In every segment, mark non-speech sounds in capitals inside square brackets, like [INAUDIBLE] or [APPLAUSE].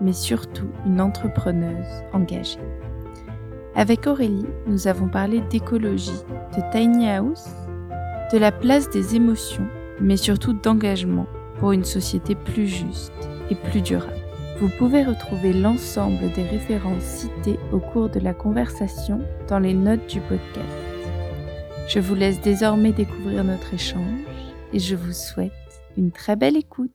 mais surtout une entrepreneuse engagée. Avec Aurélie, nous avons parlé d'écologie, de tiny house, de la place des émotions, mais surtout d'engagement pour une société plus juste et plus durable. Vous pouvez retrouver l'ensemble des références citées au cours de la conversation dans les notes du podcast. Je vous laisse désormais découvrir notre échange et je vous souhaite une très belle écoute.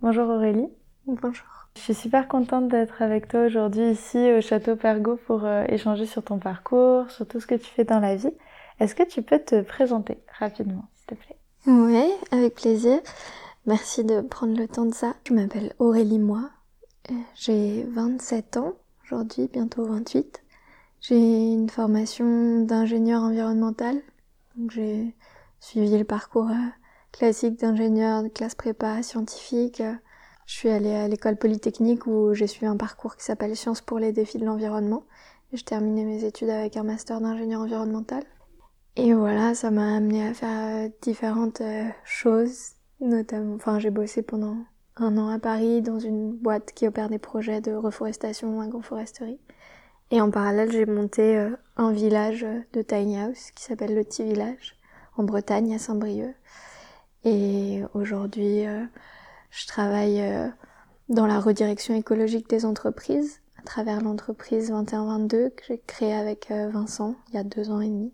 Bonjour Aurélie. Bonjour. Je suis super contente d'être avec toi aujourd'hui ici au Château Pergo pour euh, échanger sur ton parcours, sur tout ce que tu fais dans la vie. Est-ce que tu peux te présenter rapidement, s'il te plaît? Oui, avec plaisir. Merci de prendre le temps de ça. Je m'appelle Aurélie Moi. Euh, j'ai 27 ans aujourd'hui, bientôt 28. J'ai une formation d'ingénieur environnemental. J'ai suivi le parcours euh, classique d'ingénieur de classe prépa scientifique. Je suis allée à l'école polytechnique où j'ai suivi un parcours qui s'appelle Sciences pour les défis de l'environnement. J'ai terminé mes études avec un master d'ingénieur environnemental. Et voilà, ça m'a amené à faire euh, différentes euh, choses, notamment, enfin j'ai bossé pendant un an à Paris dans une boîte qui opère des projets de reforestation, agroforesterie. Et en parallèle, j'ai monté euh, un village de tiny house qui s'appelle le Petit Village en Bretagne à Saint-Brieuc. Et aujourd'hui, je travaille dans la redirection écologique des entreprises à travers l'entreprise 2122 que j'ai créée avec Vincent il y a deux ans et demi.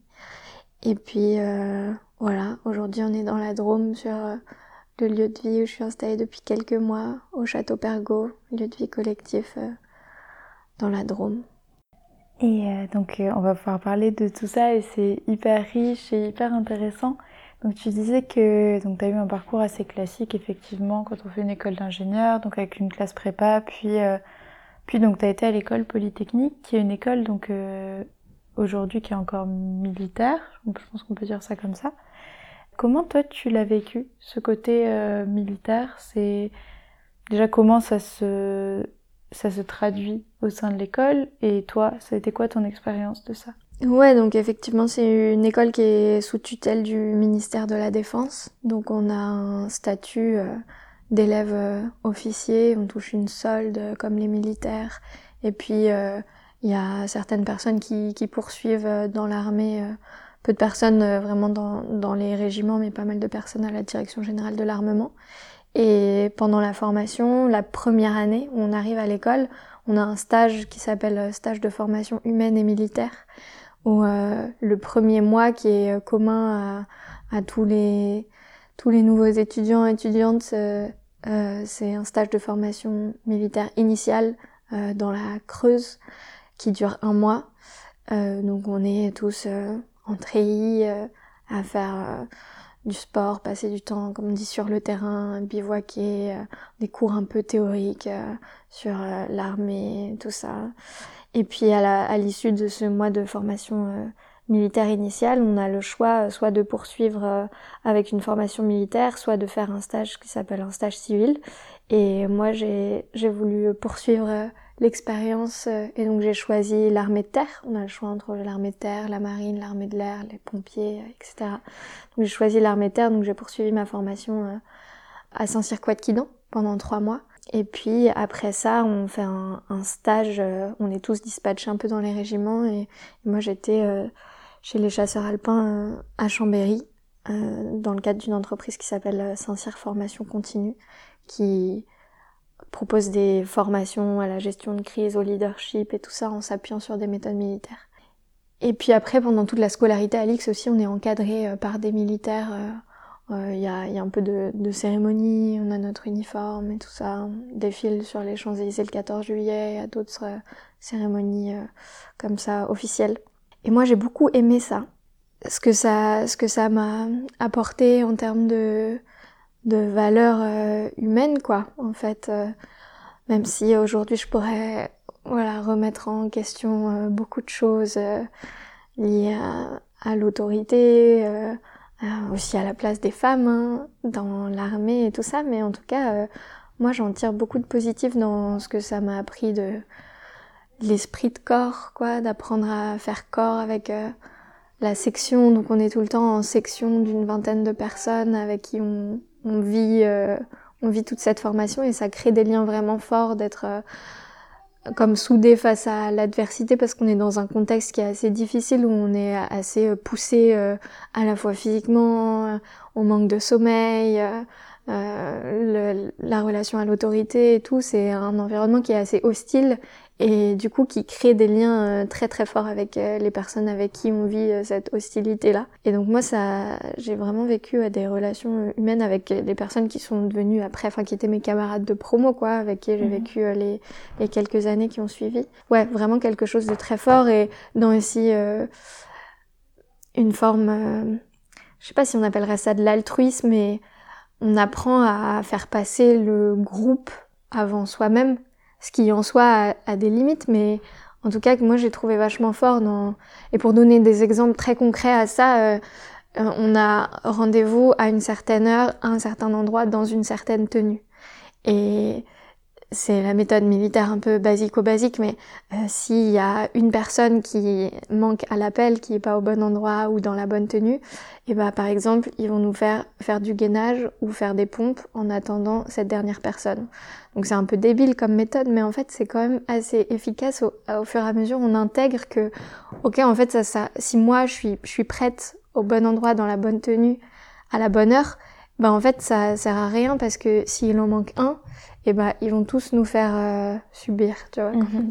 Et puis euh, voilà, aujourd'hui on est dans la Drôme sur euh, le lieu de vie où je suis installée depuis quelques mois au Château Pergo, lieu de vie collectif euh, dans la Drôme. Et donc on va pouvoir parler de tout ça et c'est hyper riche et hyper intéressant. Donc tu disais que tu as eu un parcours assez classique effectivement quand on fait une école d'ingénieur, donc avec une classe prépa, puis puis donc tu as été à l'école polytechnique qui est une école donc aujourd'hui qui est encore militaire, je pense qu'on peut dire ça comme ça. Comment toi tu l'as vécu, ce côté euh, militaire? C'est déjà comment ça se ça se traduit au sein de l'école? Et toi, ça a été quoi ton expérience de ça? Ouais, donc effectivement, c'est une école qui est sous tutelle du ministère de la Défense. Donc on a un statut euh, d'élève euh, officier, on touche une solde comme les militaires. Et puis il y a certaines personnes qui, poursuivent euh, dans l'armée, euh, peu de personnes euh, vraiment dans, dans les régiments, mais pas mal de personnes à la direction générale de l'armement. Et pendant la formation, la première année où on arrive à l'école, on a un stage qui s'appelle stage de formation humaine et militaire, où le premier mois qui est commun à, à, tous les tous les nouveaux étudiants et étudiantes, euh, c'est un stage de formation militaire initiale dans la Creuse qui dure un mois. Euh, donc on est tous euh, en treillis euh, à faire euh, du sport, passer du temps, comme on dit, sur le terrain, bivouaquer, des cours un peu théoriques sur l'armée, tout ça. Et puis à l'issue de ce mois de formation militaire initiale, on a le choix soit de poursuivre avec une formation militaire, soit de faire un stage qui s'appelle un stage civil. Et moi, j'ai voulu poursuivre l'expérience euh, et donc j'ai choisi l'armée de terre. On a le choix entre l'armée de terre, la marine, l'armée de l'air, les pompiers, euh, etc. Donc j'ai choisi l'armée de terre, donc j'ai poursuivi ma formation euh, à Saint-Cyr-Couade-Quidan pendant trois mois. Et puis après ça, on fait un, stage, on est tous dispatchés un peu dans les régiments et, moi j'étais chez les chasseurs alpins à Chambéry dans le cadre d'une entreprise qui s'appelle Saint-Cyr Formation Continue qui propose des formations à la gestion de crise, au leadership et tout ça en s'appuyant sur des méthodes militaires. Et puis après, pendant toute la scolarité à l'X aussi, on est encadré euh, par des militaires. Euh, euh, il y, a, y, a, un peu de, de, cérémonie, on a notre uniforme et tout ça. On défile sur les Champs-Élysées le 14 juillet, il y a d'autres cérémonies comme ça officielles. Et moi, j'ai beaucoup aimé ça. Ce que ça, ce que ça m'a apporté en termes de, de valeurs euh, humaines quoi en fait euh, même si aujourd'hui je pourrais voilà remettre en question euh, beaucoup de choses euh, liées à, l'autorité, euh, aussi à la place des femmes hein, dans l'armée et tout ça, mais en tout cas moi j'en tire beaucoup de positif dans ce que ça m'a appris de l'esprit de corps, quoi, d'apprendre à faire corps avec la section. Donc on est tout le temps en section d'une vingtaine de personnes avec qui on, on vit, on vit toute cette formation et ça crée des liens vraiment forts d'être comme soudé face à l'adversité parce qu'on est dans un contexte qui est assez difficile où on est assez euh, poussé euh, à la fois physiquement, euh, au manque de sommeil, le, la relation à l'autorité et tout, c'est un environnement qui est assez hostile et du coup qui crée des liens euh, très très forts avec euh, les personnes avec qui on vit euh, cette hostilité là. Et donc moi ça, j'ai vraiment vécu des relations humaines avec les personnes qui sont devenues après, enfin qui étaient mes camarades de promo quoi, avec qui j'ai mhm. vécu les, les quelques années qui ont suivi. Ouais, vraiment quelque chose de très fort et dans aussi une forme, je sais pas si on appellerait ça de l'altruisme, mais on apprend à faire passer le groupe avant soi-même ce qui en soi a, des limites, mais en tout cas que moi j'ai trouvé vachement fort. Dans... Et pour donner des exemples très concrets à ça, euh, euh, on a rendez-vous à une certaine heure, à un certain endroit, dans une certaine tenue. Et c'est la méthode militaire un peu basico-basique, mais euh, s'il y a une personne qui manque à l'appel, qui est pas au bon endroit ou dans la bonne tenue, et eh bah ben, par exemple ils vont nous faire faire du gainage ou faire des pompes en attendant cette dernière personne. Donc c'est un peu débile comme méthode, mais en fait c'est quand même assez efficace au, au, fur et à mesure on intègre que ok en fait ça, ça si moi je suis je suis prête au bon endroit dans la bonne tenue à la bonne heure, bah en fait ça sert à rien parce que s'il en manque un et bah ils vont tous nous faire euh, subir, tu vois. Mhm.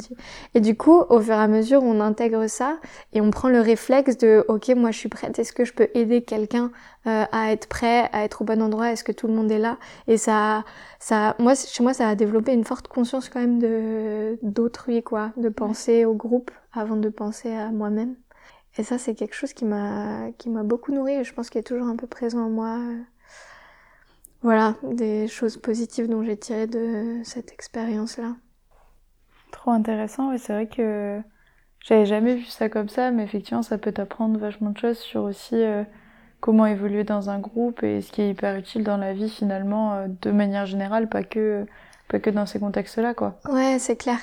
Et du coup, au fur et à mesure, on intègre ça et on prend le réflexe de, ok, moi je suis prête. Est-ce que je peux aider quelqu'un euh, à être prêt, à être au bon endroit? Est-ce que tout le monde est là? Et ça, ça, moi, chez moi, ça a développé une forte conscience quand même de d'autrui, quoi, de penser au groupe avant de penser à moi-même. Et ça, c'est quelque chose qui m'a qui m'a beaucoup nourri et je pense qu'il est toujours un peu présent en moi voilà, des choses positives dont j'ai tiré de cette expérience-là. Trop intéressant, et c'est vrai que j'avais jamais vu ça comme ça, mais effectivement, ça peut t'apprendre vachement de choses sur aussi euh, comment évoluer dans un groupe et ce qui est hyper utile dans la vie finalement, euh, de manière générale, pas que, pas que dans ces contextes-là, quoi. Ouais, c'est clair.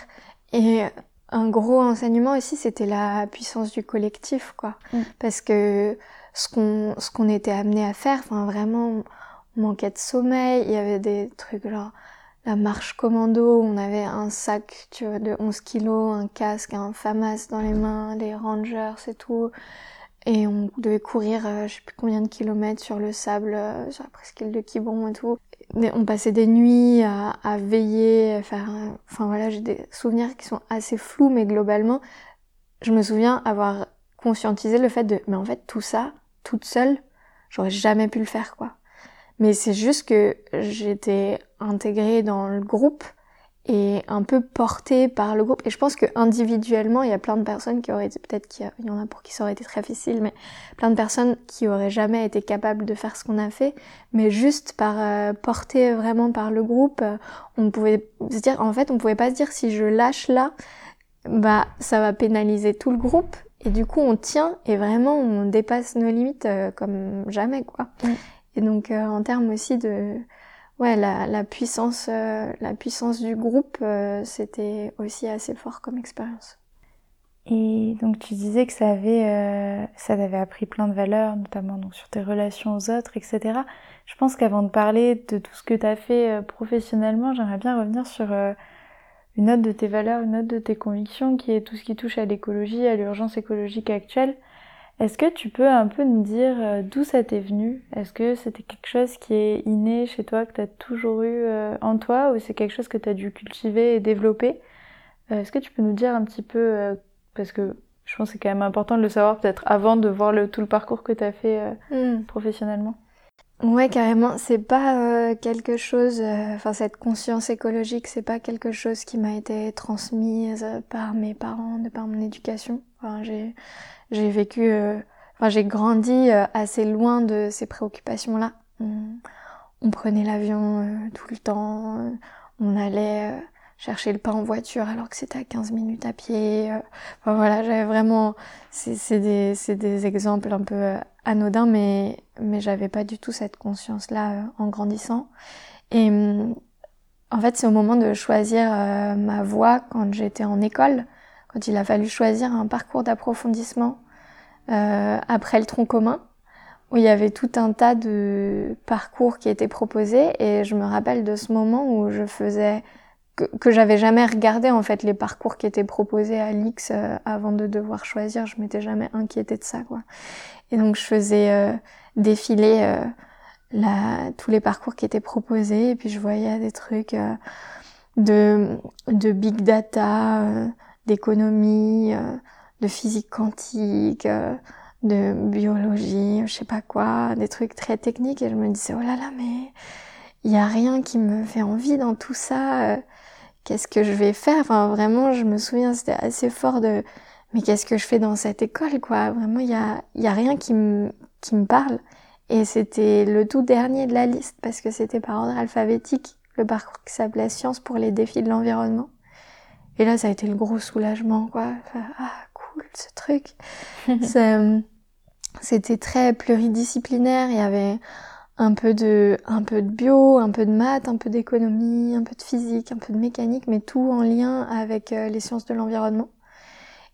Et un gros enseignement aussi, c'était la puissance du collectif, quoi. Mm. Parce que ce qu'on, ce qu'on était amené à faire, enfin vraiment, manquait de sommeil, il y avait des trucs genre la marche commando, on avait un sac tu vois, de 11 kilos, un casque, un FAMAS dans les mains, les rangers et tout. Et on devait courir euh, je sais plus combien de kilomètres sur le sable, euh, sur la presqu'île de Quiberon et tout. on passait des nuits à, à veiller, à faire... Enfin voilà, j'ai des souvenirs qui sont assez flous, mais globalement, je me souviens avoir conscientisé le fait de... Mais en fait, tout ça, toute seule, j'aurais jamais pu le faire, quoi. Mais c'est juste que j'étais intégrée dans le groupe et un peu portée par le groupe. Et je pense que individuellement, il y a plein de personnes qui auraient été, peut-être qu'il y en a pour qui ça aurait été très difficile, mais plein de personnes qui auraient jamais été capables de faire ce qu'on a fait. Mais juste par euh, portée vraiment par le groupe, euh, on pouvait se dire, en fait, on pouvait pas se dire si je lâche là, bah, ça va pénaliser tout le groupe. Et du coup, on tient et vraiment, on dépasse nos limites euh, comme jamais, quoi. Et donc euh, en termes aussi de ouais la, puissance euh, la puissance du groupe euh, c'était aussi assez fort comme expérience. Et donc tu disais que ça avait t'avait appris plein de valeurs notamment donc sur tes relations aux autres etc. Je pense qu'avant de parler de tout ce que tu as fait professionnellement, j'aimerais bien revenir sur une note de tes valeurs, une note de tes convictions qui est tout ce qui touche à l'écologie, à l'urgence écologique actuelle. Est-ce que tu peux un peu nous dire euh, d'où ça t'est venu? Est-ce que c'était quelque chose qui est inné chez toi, que tu as toujours eu euh, en toi, ou c'est quelque chose que tu as dû cultiver et développer? Euh, Est-ce que tu peux nous dire un petit peu, parce que je pense que c'est quand même important de le savoir peut-être avant de voir le, tout le parcours que tu as fait hmm. professionnellement? Ouais, carrément. C'est pas quelque chose. Enfin, cette conscience écologique, c'est pas quelque chose qui m'a été transmise par mes parents, de par mon éducation. J'ai vécu, euh, enfin j'ai grandi euh, assez loin de ces préoccupations-là. On, prenait l'avion euh, tout le temps, on allait chercher le pain en voiture alors que c'était à 15 minutes à pied. voilà, j'avais vraiment, c'est des, exemples un peu anodins, mais, mais j'avais pas du tout cette conscience-là en grandissant. Et hum, en fait, c'est au moment de choisir ma voie quand j'étais en école, quand il a fallu choisir un parcours d'approfondissement euh, après le tronc commun, où il y avait tout un tas de parcours qui étaient proposés. Et je me rappelle de ce moment où je faisais que, que j'avais jamais regardé en fait les parcours qui étaient proposés à l'X euh, avant de devoir choisir. Je m'étais jamais inquiétée de ça, quoi. Et donc je faisais euh, défiler euh, tous les parcours qui étaient proposés, et puis je voyais des trucs euh, de, de big data, euh, d'économie, euh, de physique quantique, euh, de biologie, je sais pas quoi, des trucs très techniques, et je me disais, oh là là, mais il y a rien qui me fait envie dans tout ça. euh, Qu'est-ce que je vais faire? Enfin, vraiment, je me souviens, c'était assez fort de, mais qu'est-ce que je fais dans cette école, quoi? Vraiment, il y a, il y a rien qui me, qui me parle. Et c'était le tout dernier de la liste parce que c'était par ordre alphabétique, le parcours qui s'appelait Sciences pour les défis de l'environnement. Et là, ça a été le gros soulagement, quoi. Enfin, ah, cool, ce truc. [LAUGHS] Euh, C'était très pluridisciplinaire. Il y avait un peu de, un peu de bio, un peu de maths, un peu d'économie, un peu de physique, un peu de mécanique, mais tout en lien avec euh, les sciences de l'environnement.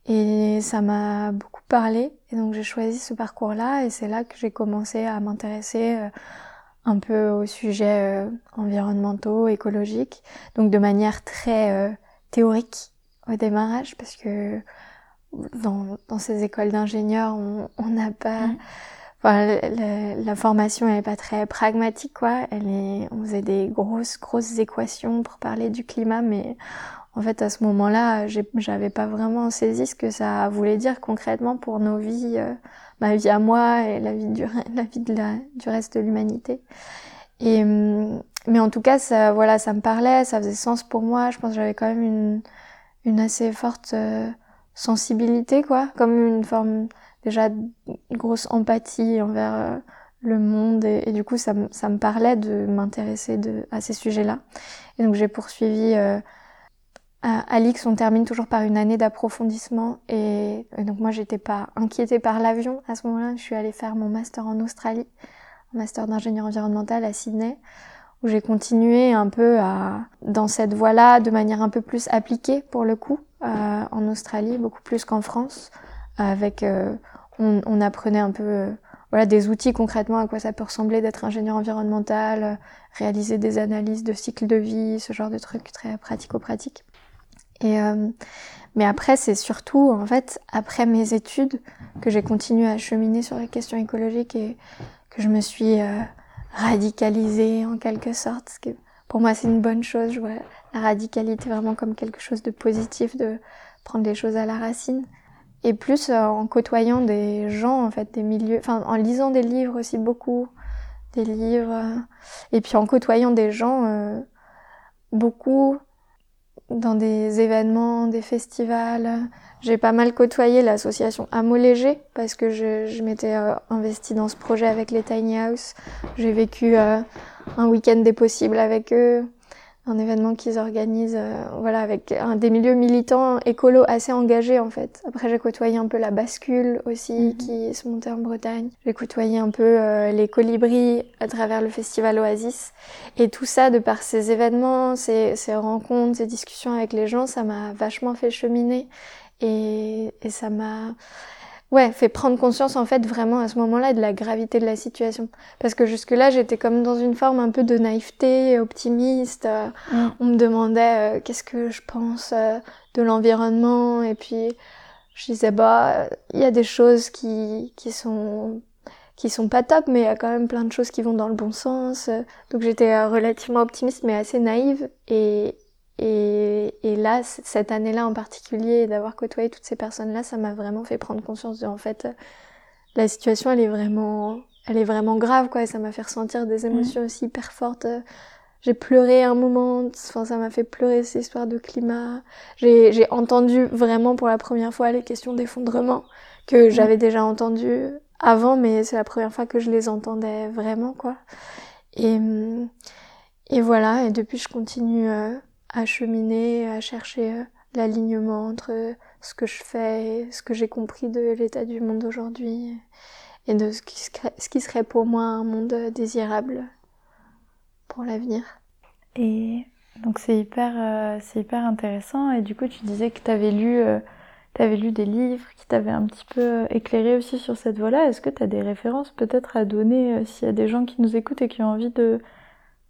Et ça m'a beaucoup parlé. Et donc j'ai choisi ce parcours-là et c'est là que j'ai commencé à m'intéresser euh, un peu aux sujets environnementaux, écologiques. Donc de manière très euh, théorique au démarrage parce que dans, dans ces écoles d'ingénieurs, on n'a pas... Enfin, le- le- la formation elle est pas très pragmatique quoi. Elle est, on faisait des grosses grosses équations pour parler du climat, mais en fait à ce moment-là, j'avais pas vraiment saisi ce que ça voulait dire concrètement pour nos vies, euh, ma vie à moi et la vie du [LAUGHS] la vie de la, du reste de l'humanité. Et hum, mais en tout cas, ça voilà, ça me parlait, ça faisait sens pour moi. Je pense que j'avais quand même une une assez forte euh, sensibilité quoi, comme une forme déjà grosse empathie envers euh, le monde et, du coup ça, me- ça me parlait de m'intéresser à ces sujets-là. Et donc j'ai poursuivi euh, à, l'X, on termine toujours par une année d'approfondissement et, donc moi j'étais pas inquiétée par l'avion à ce moment-là. Je suis allée faire mon master en Australie, master d'ingénieur environnemental à Sydney où j'ai continué un peu dans cette voie-là de manière un peu plus appliquée pour le coup euh, en Australie, beaucoup plus qu'en France avec euh, on, apprenait un peu euh, voilà des outils concrètement à quoi ça peut ressembler d'être ingénieur environnemental, réaliser des analyses de cycle de vie, ce genre de trucs très pratico-pratiques. Et mais après c'est surtout en fait après mes études que j'ai continué à cheminer sur les questions écologiques et que je me suis radicalisée en quelque sorte. Ce que pour moi c'est une bonne chose. Je vois la radicalité vraiment comme quelque chose de positif, de prendre les choses à la racine et plus euh, en côtoyant des gens en fait des milieux enfin en lisant des livres aussi beaucoup des livres et puis en côtoyant des gens euh, beaucoup dans des événements des festivals. J'ai pas mal côtoyé l'association Amo Léger parce que je, je m'étais euh, investie dans ce projet avec les Tiny House. J'ai vécu euh, un week-end des possibles avec eux un événement qu'ils organisent, euh, voilà, avec un des milieux militants écolos assez engagés en fait. Après, j'ai côtoyé un peu la bascule aussi, Mhm. qui se montait en Bretagne. J'ai côtoyé un peu euh, les colibris à travers le festival Oasis. Et tout ça, de par ces événements, ces, ces rencontres, ces discussions avec les gens, ça m'a vachement fait cheminer. Et, et ça m'a ouais, fait prendre conscience en fait vraiment à ce moment-là de la gravité de la situation. Parce que jusque-là, j'étais comme dans une forme un peu de naïveté, optimiste. euh. On me demandait euh, qu'est-ce que je pense euh, de l'environnement et puis je disais bah il y a des choses qui qui sont qui sont pas top mais il y a quand même plein de choses qui vont dans le bon sens. Donc j'étais relativement optimiste mais assez naïve et et, et là, cette année-là en particulier, d'avoir côtoyé toutes ces personnes-là, ça m'a vraiment fait prendre conscience de, en fait, euh, la situation, elle est vraiment, elle est vraiment grave, quoi, et ça m'a fait ressentir des émotions aussi hyper fortes. Euh, J'ai pleuré un moment, enfin, ça m'a fait pleurer ces histoires de climat. J'ai, entendu vraiment pour la première fois les questions d'effondrement que j'avais déjà entendues avant, mais c'est la première fois que je les entendais vraiment, quoi. Et, et voilà, et depuis, je continue euh, à cheminer, à chercher euh, l'alignement entre ce que je fais ce que j'ai compris de l'état du monde aujourd'hui et de ce qui, serait, pour moi un monde désirable pour l'avenir. Et donc c'est hyper, euh, c'est hyper intéressant. Et du coup, tu disais que tu avais lu, euh, lu des livres qui t'avaient un petit peu éclairé aussi sur cette voie-là. Est-ce que tu as des références peut-être à donner euh, s'il y a des gens qui nous écoutent et qui ont envie de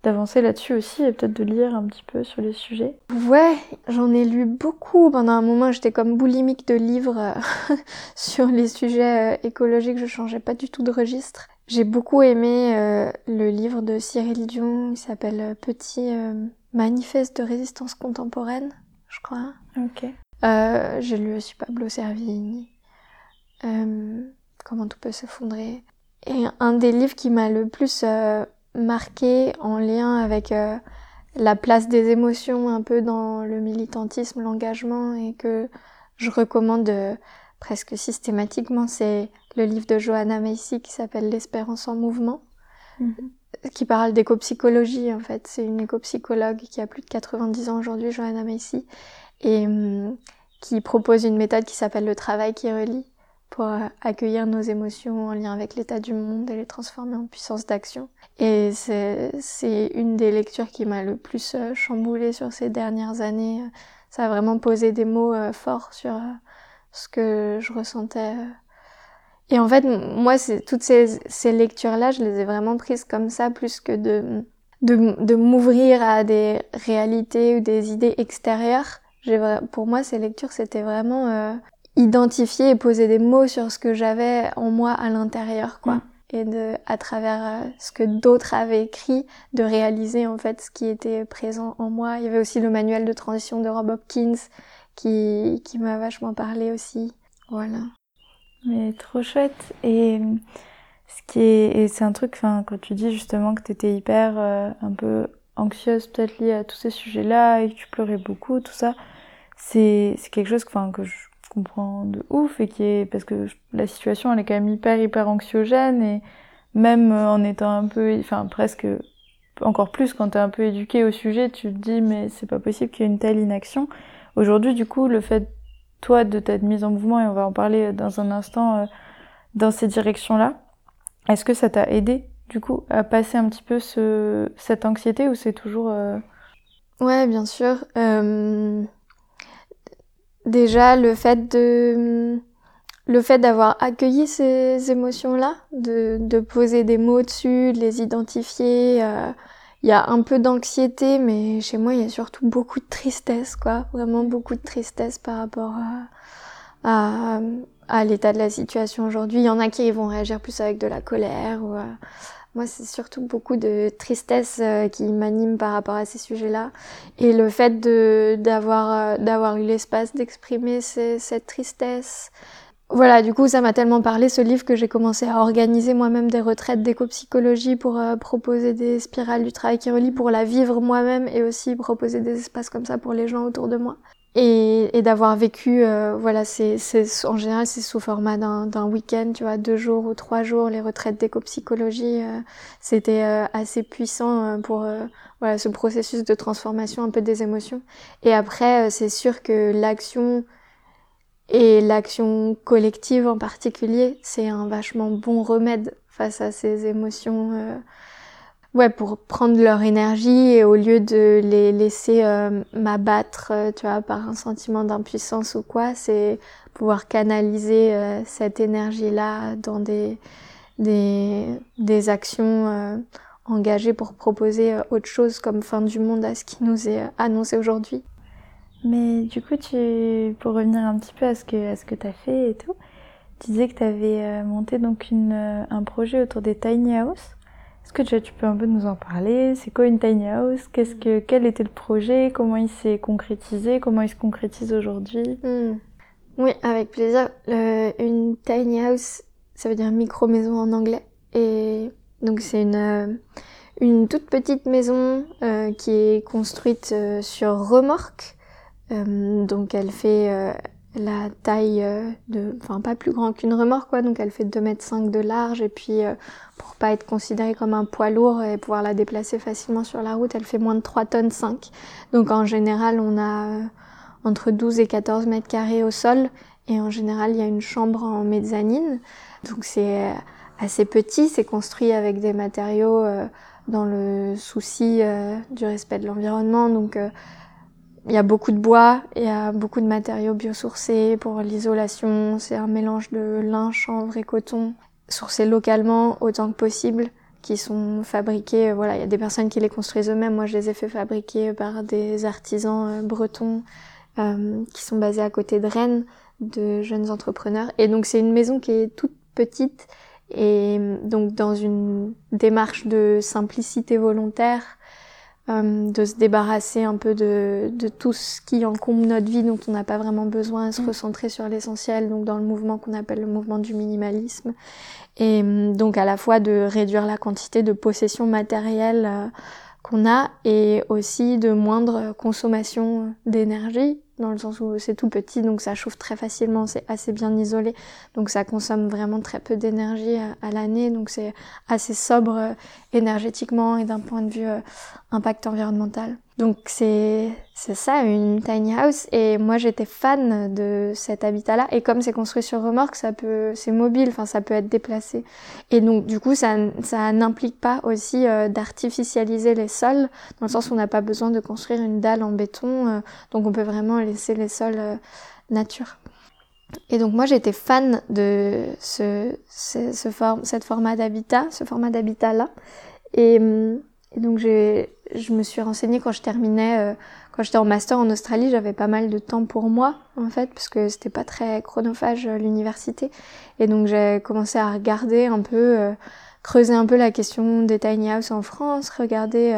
d'avancer là-dessus aussi et peut-être de lire un petit peu sur les sujets Ouais, j'en ai lu beaucoup. Pendant un moment, j'étais comme boulimique de livres [LAUGHS] sur les sujets écologiques. Je changeais pas du tout de registre. J'ai beaucoup aimé euh, le livre de Cyril Dion, il s'appelle Petit euh, manifeste de résistance contemporaine, je crois. Ok. Euh, j'ai lu aussi Pablo Servigne, Comment tout peut s'effondrer. Et un des livres qui m'a le plus marqué en lien avec la place des émotions un peu dans le militantisme, l'engagement et que je recommande presque systématiquement, c'est le livre de Johanna Macy qui s'appelle L'espérance en mouvement, mhm. qui parle d'éco-psychologie en fait. C'est une éco-psychologue qui a plus de 90 ans aujourd'hui, Johanna Macy, et hum, qui propose une méthode qui s'appelle le travail qui relie pour euh, accueillir nos émotions en lien avec l'état du monde et les transformer en puissance d'action. Et c'est une des lectures qui m'a le plus euh, chamboulée sur ces dernières années. Ça a vraiment posé des mots euh, forts sur ce que je ressentais et en fait, moi, toutes ces, ces lectures-là, je les ai vraiment prises comme ça, plus que de, de, m'ouvrir à des réalités ou des idées extérieures. Pour moi, ces lectures, c'était vraiment identifier et poser des mots sur ce que j'avais en moi à l'intérieur, quoi. Mm. Et de, à travers euh, ce que d'autres avaient écrit, de réaliser en fait ce qui était présent en moi. Il y avait aussi le manuel de transition de Rob Hopkins qui, qui m'a vachement parlé aussi. Voilà. Mais trop chouette. Et ce qui est, et c'est un truc, enfin, quand tu dis justement que t'étais hyper, euh, un peu anxieuse, peut-être liée à tous ces sujets-là, et que tu pleurais beaucoup, tout ça, c'est, c'est quelque chose, enfin, que je comprends de ouf, et qui est, parce que la situation, elle est quand même hyper, hyper anxiogène, et même en étant un peu, enfin, presque, encore plus quand t'es un peu éduqué au sujet, tu te dis, mais c'est pas possible qu'il y ait une telle inaction. Aujourd'hui, du coup, le fait toi, de t'être mise en mouvement, et on va en parler dans un instant, euh, dans ces directions-là. Est-ce que ça t'a aidé, du coup, à passer un petit peu ce, cette anxiété ou c'est toujours... Euh... Ouais, bien sûr. Euh... Déjà, le fait de... Le fait d'avoir accueilli ces émotions-là, de, poser des mots dessus, de les identifier, euh, il y a un peu d'anxiété, mais chez moi, il y a surtout beaucoup de tristesse, quoi. Vraiment beaucoup de tristesse par rapport à l'état de la situation aujourd'hui. Il y en a qui vont réagir plus avec de la colère. Ou, euh, moi, c'est surtout beaucoup de tristesse euh, qui m'anime par rapport à ces sujets-là. Et le fait d'avoir, euh, d'avoir eu l'espace d'exprimer cette tristesse, voilà, du coup, ça m'a tellement parlé ce livre que j'ai commencé à organiser moi-même des retraites d'éco-psychologie pour euh, proposer des spirales du travail qui relie pour la vivre moi-même et aussi proposer des espaces comme ça pour les gens autour de moi. Et, et d'avoir vécu, euh, voilà, c'est, en général c'est sous format d'un, week-end, tu vois, deux jours ou trois jours, les retraites d'éco-psychologie, euh, c'était assez puissant pour voilà ce processus de transformation un peu des émotions. Et après, c'est sûr que l'action et l'action collective en particulier, c'est un vachement bon remède face à ces émotions. Euh, ouais, pour prendre leur énergie et au lieu de les laisser euh, m'abattre, euh, tu vois, par un sentiment d'impuissance ou quoi, c'est pouvoir canaliser cette énergie-là dans des, des, des actions engagées pour proposer autre chose comme fin du monde à ce qui nous est annoncé aujourd'hui. Mais du coup, tu, pour revenir un petit peu à ce que, à ce que tu as fait et tout, tu disais que tu avais euh, monté donc une, euh, un projet autour des tiny house. Est-ce que tu, peux un peu nous en parler? C'est quoi une tiny house? Qu'est-ce que, Quel était le projet? Comment il s'est concrétisé? Comment il se concrétise aujourd'hui? Hmm. Oui, avec plaisir. une tiny house, ça veut dire micro-maison en anglais. Et donc c'est une, euh, une toute petite maison qui est construite sur remorque. Euh, donc elle fait, euh, la taille euh, de, enfin pas plus grand qu'une remorque quoi, donc elle fait 2 mètres 5 de large. Et puis euh, pour pas être considérée comme un poids lourd et pouvoir la déplacer facilement sur la route, elle fait moins de 3 tonnes 5. Donc en général, on a euh, entre 12 et 14 mètres carrés au sol. Et en général, il y a une chambre en mezzanine. Donc c'est assez petit, c'est construit avec des matériaux dans le souci du respect de l'environnement. Donc il y a beaucoup de bois, il y a beaucoup de matériaux biosourcés pour l'isolation. C'est un mélange de lin, chanvre et coton, sourcés localement autant que possible, qui sont fabriqués. Voilà, il y a des personnes qui les construisent eux-mêmes. Moi, je les ai fait fabriquer par des artisans euh, bretons euh, qui sont basés à côté de Rennes, de jeunes entrepreneurs. Et donc, c'est une maison qui est toute petite et donc dans une démarche de simplicité volontaire euh, de se débarrasser un peu de, de, tout ce qui encombre notre vie dont on n'a pas vraiment besoin se mm. recentrer sur l'essentiel, donc dans le mouvement qu'on appelle le mouvement du minimalisme. Et euh, donc à la fois de réduire la quantité de possessions matérielles euh, qu'on a et aussi de moindre consommation d'énergie dans le sens où c'est tout petit, donc ça chauffe très facilement, c'est assez bien isolé, donc ça consomme vraiment très peu d'énergie à, l'année, donc c'est assez sobre euh, énergétiquement et d'un point de vue euh, impact environnemental. Donc c'est ça une tiny house. Et moi j'étais fan de cet habitat-là. Et comme c'est construit sur remorque, ça peut c'est mobile, enfin ça peut être déplacé. Et donc du coup ça ça n'implique pas aussi euh, d'artificialiser les sols dans le sens où on n'a pas besoin de construire une dalle en béton, euh, donc on peut vraiment laisser les sols euh, nature. Et donc moi j'étais fan de ce, ce, ce format d'habitat, ce format d'habitat là et hum, et donc je me suis renseignée quand je terminais, euh, quand j'étais en master en Australie, j'avais pas mal de temps pour moi en fait, parce que c'était pas très chronophage euh, l'université. Et donc j'ai commencé à regarder un peu, euh, creuser un peu la question des tiny houses en France, regarder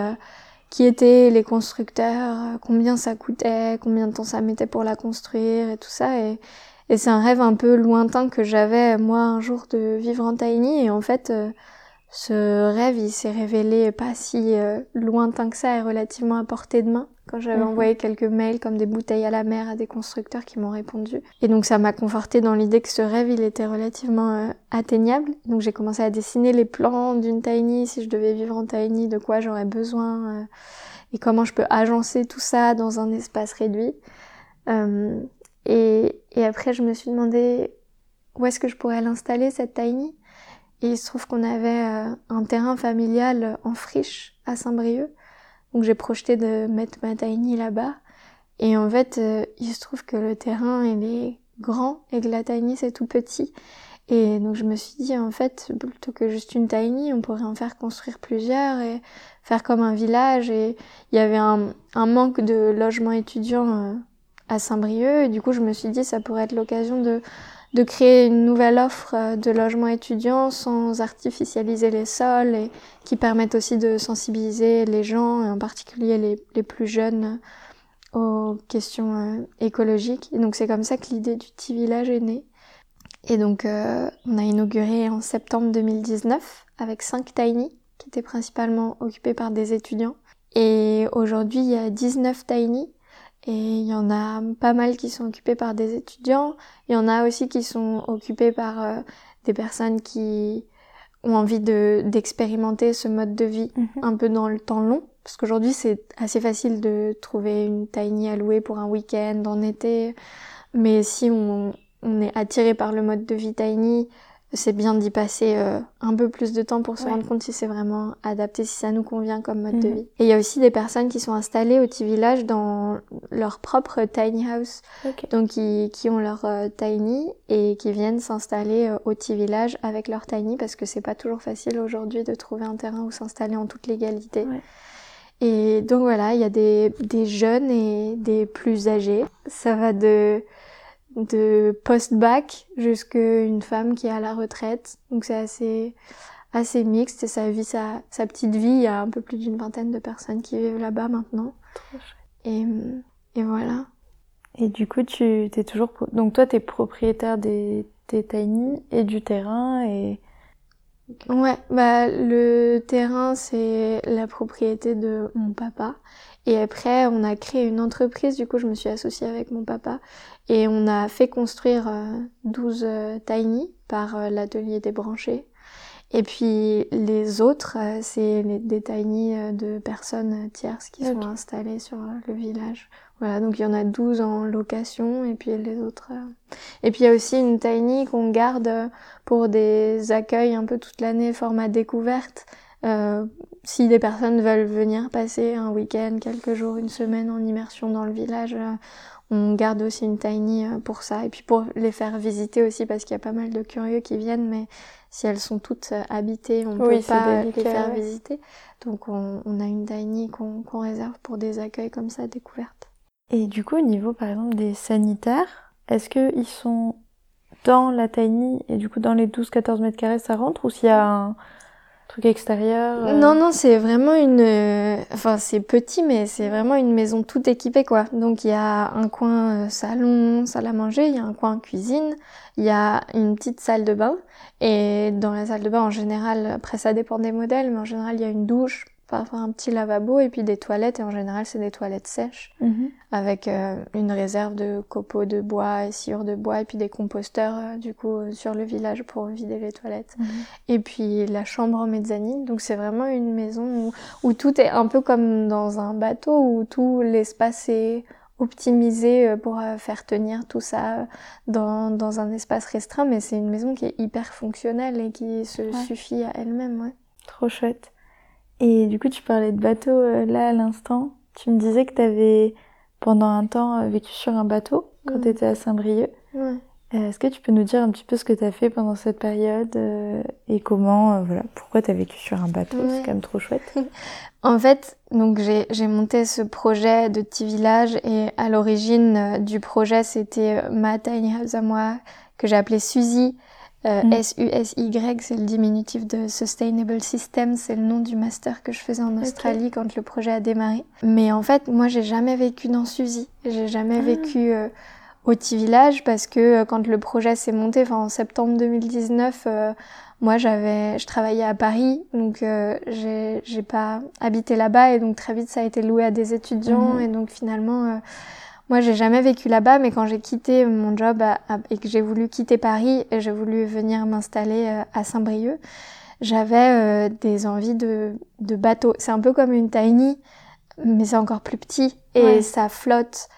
qui étaient les constructeurs, combien ça coûtait, combien de temps ça mettait pour la construire et tout ça. Et, et c'est un rêve un peu lointain que j'avais moi un jour de vivre en tiny. Et en fait ce rêve, il s'est révélé pas si euh, lointain que ça et relativement à portée de main. Quand j'avais mhm. envoyé quelques mails comme des bouteilles à la mer à des constructeurs qui m'ont répondu. Et donc ça m'a conforté dans l'idée que ce rêve, il était relativement euh, atteignable. Donc j'ai commencé à dessiner les plans d'une tiny, si je devais vivre en tiny, de quoi j'aurais besoin euh, et comment je peux agencer tout ça dans un espace réduit. et, et après, je me suis demandé où est-ce que je pourrais l'installer, cette tiny? Et il se trouve qu'on avait euh, un terrain familial en friche à Saint-Brieuc. Donc j'ai projeté de mettre ma tiny là-bas. Et en fait, euh, il se trouve que le terrain, il est grand et que la tiny, c'est tout petit. Et donc je me suis dit, en fait, plutôt que juste une tiny, on pourrait en faire construire plusieurs et faire comme un village. Et il y avait un, un manque de logements étudiants euh, à Saint-Brieuc. Et du coup, je me suis dit, ça pourrait être l'occasion de de créer une nouvelle offre euh, de logement étudiant sans artificialiser les sols et qui permettent aussi de sensibiliser les gens, et en particulier les, plus jeunes, aux questions euh, écologiques. Et donc c'est comme ça que l'idée du petit village est née. Et donc euh, on a inauguré en septembre 2019 avec 5 tiny qui étaient principalement occupés par des étudiants. Et aujourd'hui il y a 19 tiny et il y en a pas mal qui sont occupés par des étudiants. Il y en a aussi qui sont occupés par euh, des personnes qui ont envie de d'expérimenter ce mode de vie mhm. un peu dans le temps long. Parce qu'aujourd'hui, c'est assez facile de trouver une tiny à louer pour un week-end en été. Mais si on, on est attiré par le mode de vie tiny, c'est bien d'y passer euh, un peu plus de temps pour se rendre compte si c'est vraiment adapté, si ça nous convient comme mode de mhm. vie. Et il y a aussi des personnes qui sont installées au petit village dans leur propre tiny house, donc qui, qui, ont leur euh, tiny et qui viennent s'installer euh, au petit village avec leur tiny parce que c'est pas toujours facile aujourd'hui de trouver un terrain où s'installer en toute légalité. Et donc voilà, il y a des, des jeunes et des plus âgés. Ça va de de post-bac jusqu'à une femme qui est à la retraite. Donc c'est assez, assez mixte et ça vit sa, sa petite vie. Il y a un peu plus d'une vingtaine de personnes qui vivent là-bas maintenant. Et, et voilà. Et du coup, tu t'es toujours, donc toi, t'es propriétaire des, des tiny et du terrain et Ouais, bah le terrain c'est la propriété de mon papa. Et après, on a créé une entreprise, du coup je me suis associée avec mon papa. Et on a fait construire euh, 12 euh, tiny par euh, l'atelier des branchés. Et puis les autres, euh, c'est les- des tiny euh, de personnes tierces qui sont installées sur euh, le village. Voilà, donc il y en a 12 en location et puis les autres. Et puis il y a aussi une tiny qu'on garde pour des accueils un peu toute l'année, format découverte. Euh, si des personnes veulent venir passer un week-end, quelques jours, une semaine en immersion dans le village, on garde aussi une tiny pour ça. Et puis pour les faire visiter aussi, parce qu'il y a pas mal de curieux qui viennent, mais si elles sont toutes euh, habitées, on Oui, peut pas délicat, les faire ouais. visiter. Donc on, on a une tiny qu'on qu'on réserve pour des accueils comme ça, découvertes. Et du coup, au niveau par exemple des sanitaires, est-ce qu'ils sont dans la tiny et du coup dans les 12-14 mètres carrés ça rentre ou s'il y a un truc extérieur euh, Non, non, c'est vraiment une. euh, Enfin, c'est petit, mais c'est vraiment une maison toute équipée, quoi. Donc, il y a un coin euh, salon, salle à manger, il y a un coin cuisine, il y a une petite salle de bain. Et dans la salle de bain, en général, après, ça dépend des modèles, mais en général, il y a une douche, parfois un petit lavabo, et puis des toilettes. Et en général, c'est des toilettes sèches, mhm. avec euh, une réserve de copeaux de bois et sciures de bois, et puis des composteurs, euh, du coup, euh, sur le village pour vider les toilettes. Mhm. Et puis la chambre en mezzanine. Donc c'est vraiment une maison où, où tout est un peu comme dans un bateau, où tout l'espace est optimisé pour faire tenir tout ça dans, dans un espace restreint. Mais c'est une maison qui est hyper fonctionnelle et qui se Ouais. suffit à elle-même. Ouais. Trop chouette. Et du coup, tu parlais de bateau euh, là à l'instant. Tu me disais que tu avais pendant un temps euh, vécu sur un bateau quand Mhm. tu étais à Saint-Brieuc. Ouais. Euh, Est-ce que tu peux nous dire un petit peu ce que tu as fait pendant cette période euh, et comment, euh, voilà, pourquoi tu as vécu sur un bateau? Ouais. C'est quand même trop chouette. [LAUGHS] En fait, donc j'ai monté ce projet de petit village et à l'origine euh, du projet c'était ma tiny house à moi que j'ai appelé Suzy. Euh, Mm. S-U-S-Y, c'est le diminutif de Sustainable System, c'est le nom du master que je faisais en Australie quand le projet a démarré. Mais en fait, moi j'ai jamais vécu dans Suzy, j'ai jamais Ah. vécu euh, au petit village parce que euh, quand le projet s'est monté, enfin en septembre 2019, euh, moi j'avais, je travaillais à Paris, donc euh, j'ai j'ai pas habité là-bas et donc très vite ça a été loué à des étudiants Mhm. et donc finalement euh, moi j'ai jamais vécu là-bas, mais quand j'ai quitté mon job à- à- et que j'ai voulu quitter Paris et j'ai voulu venir m'installer euh, à Saint-Brieuc, j'avais euh, des envies de, de bateau. C'est un peu comme une tiny, mais c'est encore plus petit et Ouais. ça flotte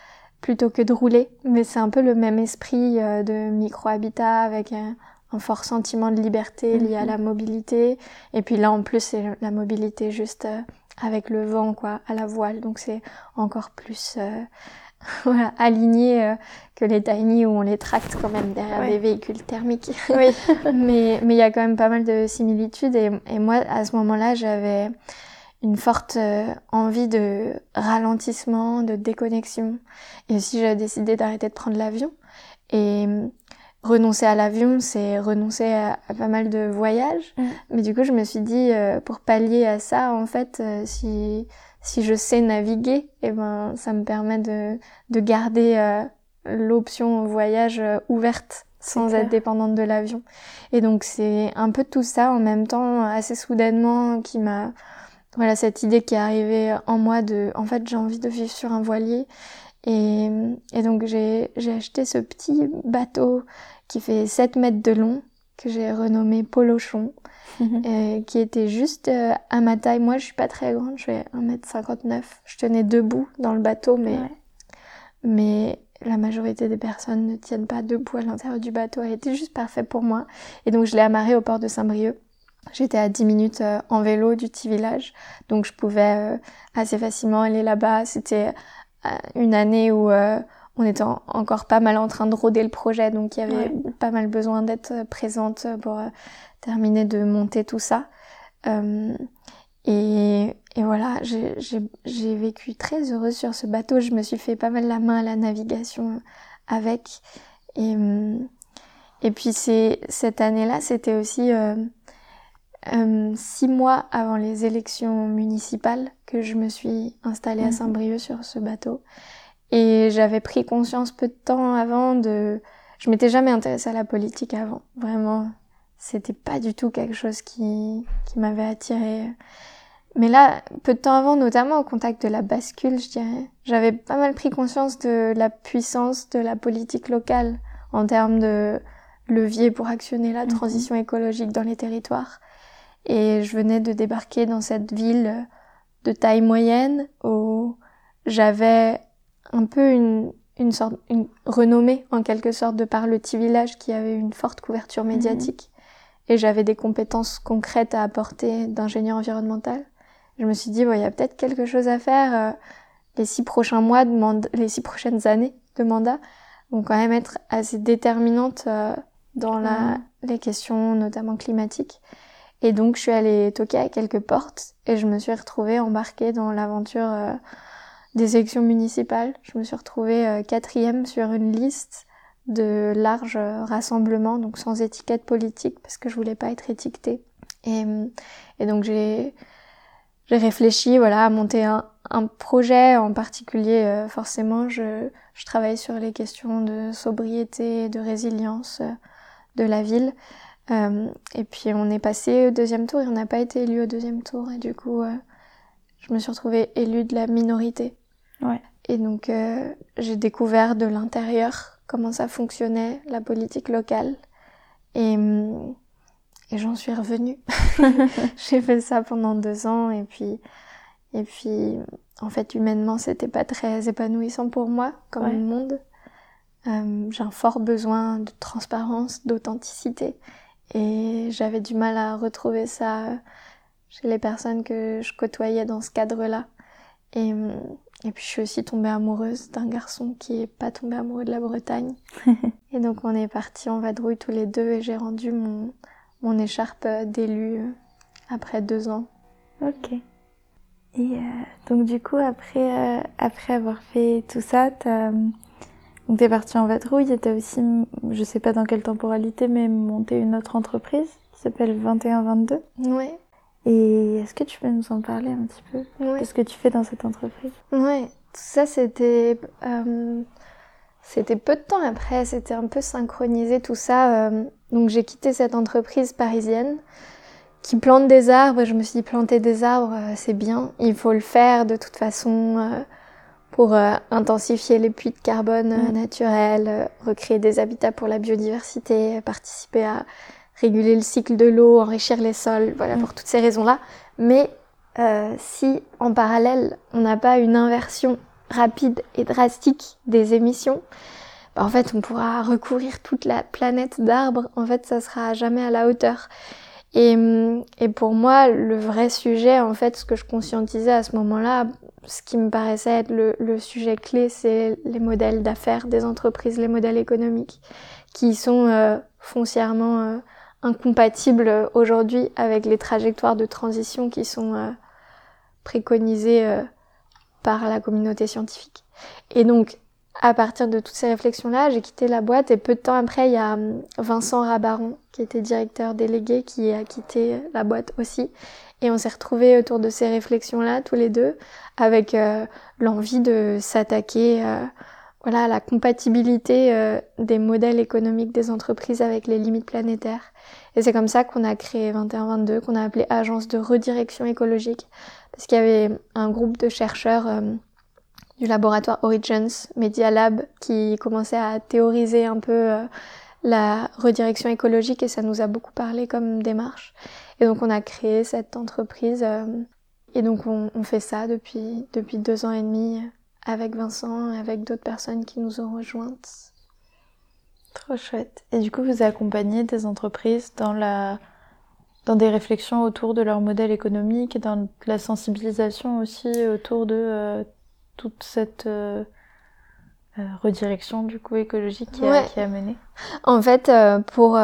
plutôt que de rouler. Mais c'est un peu le même esprit euh, de micro-habitat avec un, un fort sentiment de liberté lié à Mhm. la mobilité. Et puis là, en plus, c'est la mobilité juste euh, avec le vent, quoi, à la voile. Donc c'est encore plus [LAUGHS] voilà, aligné euh, que les tiny où on les tracte quand même derrière Ouais. des véhicules thermiques. [LAUGHS] Oui. mais mais il y a quand même pas mal de similitudes et, et moi à ce moment-là j'avais une forte euh, envie de ralentissement, de déconnexion et aussi j'ai décidé d'arrêter de prendre l'avion et euh, renoncer à l'avion c'est renoncer à, à pas mal de voyages Mm. mais du coup je me suis dit euh, pour pallier à ça en fait euh, si si je sais naviguer et ben ça me permet de de garder euh, l'option voyage euh, ouverte sans clair. être dépendante de l'avion. Et donc c'est un peu tout ça en même temps assez soudainement qui m'a voilà cette idée qui est arrivée en moi de en fait j'ai envie de vivre sur un voilier et, et donc j'ai j'ai acheté ce petit bateau qui fait 7 mètres de long que j'ai renommé Polochon [LAUGHS] euh, qui était juste euh, à ma taille. Moi, je suis pas très grande, je fais 1m59. Je tenais debout dans le bateau, mais, Ouais. mais la majorité des personnes ne tiennent pas debout à l'intérieur du bateau. Elle était juste parfait pour moi. Et donc, je l'ai amarré au port de Saint-Brieuc. J'étais à 10 minutes euh, en vélo du petit village, donc je pouvais assez facilement aller là-bas. C'était une année où on était en- encore pas mal en train de rôder le projet, donc il y avait pas mal besoin d'être euh, présente pour euh, terminer de monter tout ça. Euh, et, et voilà, j'ai- vécu très heureuse sur ce bateau. Je me suis fait pas mal la main à la navigation avec. Et, euh, et puis cette année-là, c'était aussi euh, euh, six mois avant les élections municipales que je me suis installée à Mhm. Saint-Brieuc sur ce bateau. Et j'avais pris conscience peu de temps avant de... Je m'étais jamais intéressée à la politique avant, vraiment. c'était pas du tout quelque chose qui, qui m'avait attiré. Mais là, peu de temps avant, notamment au contact de la bascule, je dirais, j'avais pas mal pris conscience de la puissance de la politique locale en termes de levier pour actionner la Mhm. transition écologique dans les territoires. Et je venais de débarquer dans cette ville de taille moyenne où j'avais un peu une, une sorte, une renommée en quelque sorte de par le petit village qui avait une forte couverture médiatique. Et j'avais des compétences concrètes à apporter d'ingénieur environnemental. Je me suis dit, bon, il y a peut-être quelque chose à faire. euh, les six prochains mois, de mand- les six prochaines années de mandat vont quand même être assez déterminantes euh, dans la, Mhm. les questions notamment climatiques. Et donc, je suis allée toquer à quelques portes et je me suis retrouvée embarquée dans l'aventure euh, des élections municipales. Je me suis retrouvée euh, quatrième sur une liste de larges euh, rassemblements, donc sans étiquette politique, parce que je voulais pas être étiquetée. Et, euh, et donc, j'ai j'ai réfléchi voilà, à monter un, un projet en particulier. forcément, je, je travaille sur les questions de sobriété de résilience de la ville. Et puis on est passé au deuxième tour et on n'a pas été élu au deuxième tour. Et du coup, je me suis retrouvée élue de la minorité. Ouais. Et donc, euh, j'ai découvert de l'intérieur comment ça fonctionnait, la politique locale. Et, hum, et j'en suis revenue. [LAUGHS] j'ai fait ça pendant deux ans et puis, et puis, en fait, humainement, c'était pas très épanouissant pour moi comme Ouais. monde. Euh, j'ai un fort besoin de transparence, d'authenticité. Et j'avais du mal à retrouver ça chez les personnes que je côtoyais dans ce cadre-là. Et, euh, et puis je suis aussi tombée amoureuse d'un garçon qui est pas tombé amoureux de la Bretagne. [LAUGHS] et donc on est partis en vadrouille tous les deux et j'ai rendu mon, mon écharpe d'élu euh, après deux ans. Ok. Et euh, donc du coup, après, euh, après avoir fait tout ça, t'as, donc t'es parti en vadrouille et t'as aussi, je sais pas dans quelle temporalité, mais monté une autre entreprise qui s'appelle 2122. Ouais, Et est-ce que tu peux nous en parler un petit peu ouais. Qu'est-ce que tu fais dans cette entreprise? Ouais, tout ça c'était euh, c'était peu de temps après, c'était un peu synchronisé tout ça. euh, donc j'ai quitté cette entreprise parisienne qui plante des arbres je me suis dit planter des arbres euh, c'est bien, il faut le faire de toute façon euh, pour intensifier les puits de carbone naturels, recréer des habitats pour la biodiversité, participer à réguler le cycle de l'eau, enrichir les sols, voilà Mm. pour toutes ces raisons-là. Mais euh, si en parallèle on n'a pas une inversion rapide et drastique des émissions, bah, en fait on pourra recouvrir toute la planète d'arbres. En fait, ça sera jamais à la hauteur. Et, hum, et pour moi, le vrai sujet, en fait, ce que je conscientisais à ce moment-là, ce qui me paraissait être le, le sujet clé, c'est les modèles d'affaires des entreprises, les modèles économiques, qui sont euh, foncièrement euh, incompatibles aujourd'hui avec les trajectoires de transition qui sont euh, préconisées euh, par la communauté scientifique. Et donc, à partir de toutes ces réflexions-là, j'ai quitté la boîte et peu de temps après, il y a hum, Vincent Rabaron, qui était directeur délégué, qui a quitté la boîte aussi. Et on s'est retrouvés autour de ces réflexions-là, tous les deux, avec euh, l'envie de s'attaquer voilà, à la compatibilité des modèles économiques des entreprises avec les limites planétaires. Et c'est comme ça qu'on a créé 2122, qu'on a appelé Agence de redirection écologique, parce qu'il y avait un groupe de chercheurs euh, du laboratoire Origins Media Lab qui commençait à théoriser un peu euh, la redirection écologique et ça nous a beaucoup parlé comme démarche. Et donc on a créé cette entreprise euh, et donc on, fait ça depuis, depuis deux ans et demi avec Vincent et avec d'autres personnes qui nous ont rejointes. Trop chouette. Et du coup, vous accompagnez des entreprises dans la dans des réflexions autour de leur modèle économique et dans la sensibilisation aussi autour de euh, toute cette euh, euh, redirection du coup écologique qui a, Ouais. qui a mené. En fait, euh, pour,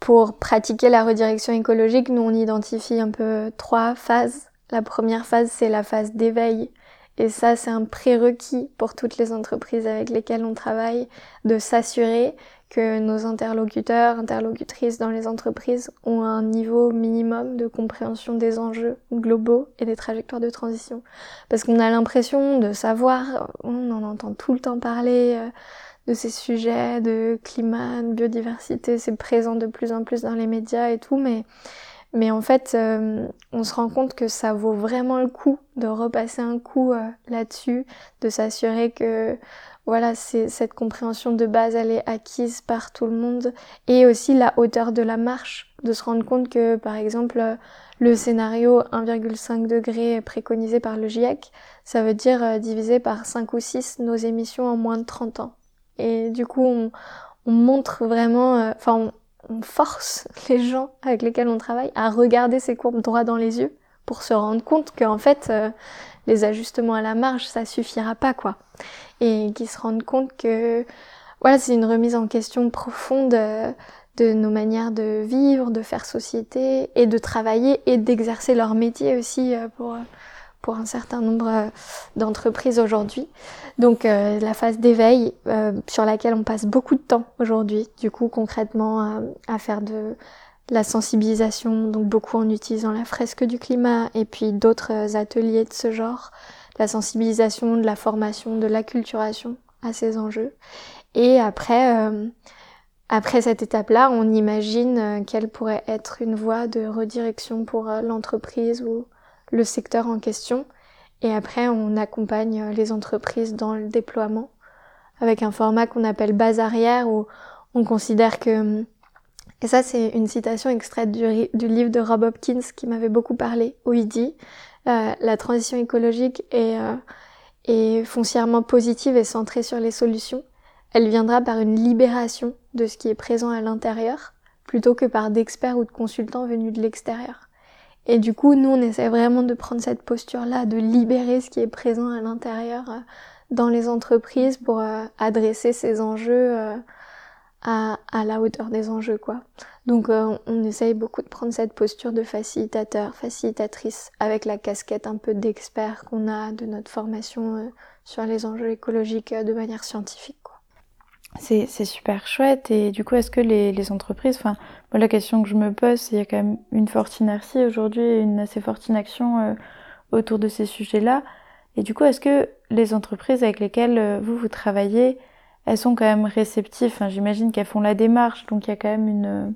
pour pratiquer la redirection écologique, nous on identifie un peu trois phases. La première phase, c'est la phase d'éveil. Et ça, c'est un prérequis pour toutes les entreprises avec lesquelles on travaille, de s'assurer que nos interlocuteurs, interlocutrices dans les entreprises ont un niveau minimum de compréhension des enjeux globaux et des trajectoires de transition. Parce qu'on a l'impression de savoir, on en entend tout le temps parler, euh, de ces sujets de climat, de biodiversité. C'est présent de plus en plus dans les médias et tout, mais mais en fait, euh, on se rend compte que ça vaut vraiment le coup de repasser un coup euh, là-dessus, de s'assurer que voilà, cette compréhension de base, elle est acquise par tout le monde, et aussi la hauteur de la marche, de se rendre compte que par exemple le scénario 1,5 degré préconisé par le GIEC, ça veut dire euh, diviser par 5 ou 6 nos émissions en moins de 30 ans. Et du coup, on, on montre vraiment, enfin, on force [LAUGHS] les gens avec lesquels on travaille à regarder ces courbes droit dans les yeux pour se rendre compte qu'en fait, euh, les ajustements à la marge, ça suffira pas, quoi. Et qu'ils se rendent compte que, voilà, c'est une remise en question profonde euh, de nos manières de vivre, de faire société et de travailler et d'exercer leur métier aussi euh, pour pour un certain nombre euh, d'entreprises aujourd'hui. Donc euh, la phase d'éveil euh, sur laquelle on passe beaucoup de temps aujourd'hui, du coup concrètement à faire de la sensibilisation, donc beaucoup en utilisant la fresque du climat et puis d'autres ateliers de ce genre, la sensibilisation, de la formation, de l'acculturation à ces enjeux. Et après, après cette étape-là, on imagine quelle pourrait être une voie de redirection pour l'entreprise ou le secteur en question. Et après, on accompagne les entreprises dans le déploiement avec un format qu'on appelle base arrière où on considère que, et ça c'est une citation extraite du, livre de Rob Hopkins qui m'avait beaucoup parlé, où il dit euh, la transition écologique euh, est foncièrement positive et centrée sur les solutions. Elle viendra par une libération de ce qui est présent à l'intérieur plutôt que par d'experts ou de consultants venus de l'extérieur. Et du coup, nous, on essaie vraiment de prendre cette posture-là, de libérer ce qui est présent à l'intérieur euh, dans les entreprises pour euh, adresser ces enjeux euh, à, à, la hauteur des enjeux, quoi. Donc, on essaye beaucoup de prendre cette posture de facilitateur, facilitatrice, avec la casquette un peu d'expert qu'on a de notre formation sur les enjeux écologiques de manière scientifique. C'est super chouette. Et du coup, est-ce que les, les entreprises, enfin, moi, la question que je me pose, c'est il y a quand même une forte inertie aujourd'hui et une assez forte inaction euh, autour de ces sujets-là. Et du coup, est-ce que les entreprises avec lesquelles euh, vous, vous travaillez, elles sont quand même réceptives? Enfin, J'imagine qu'elles font la démarche, donc il y a quand même une, euh,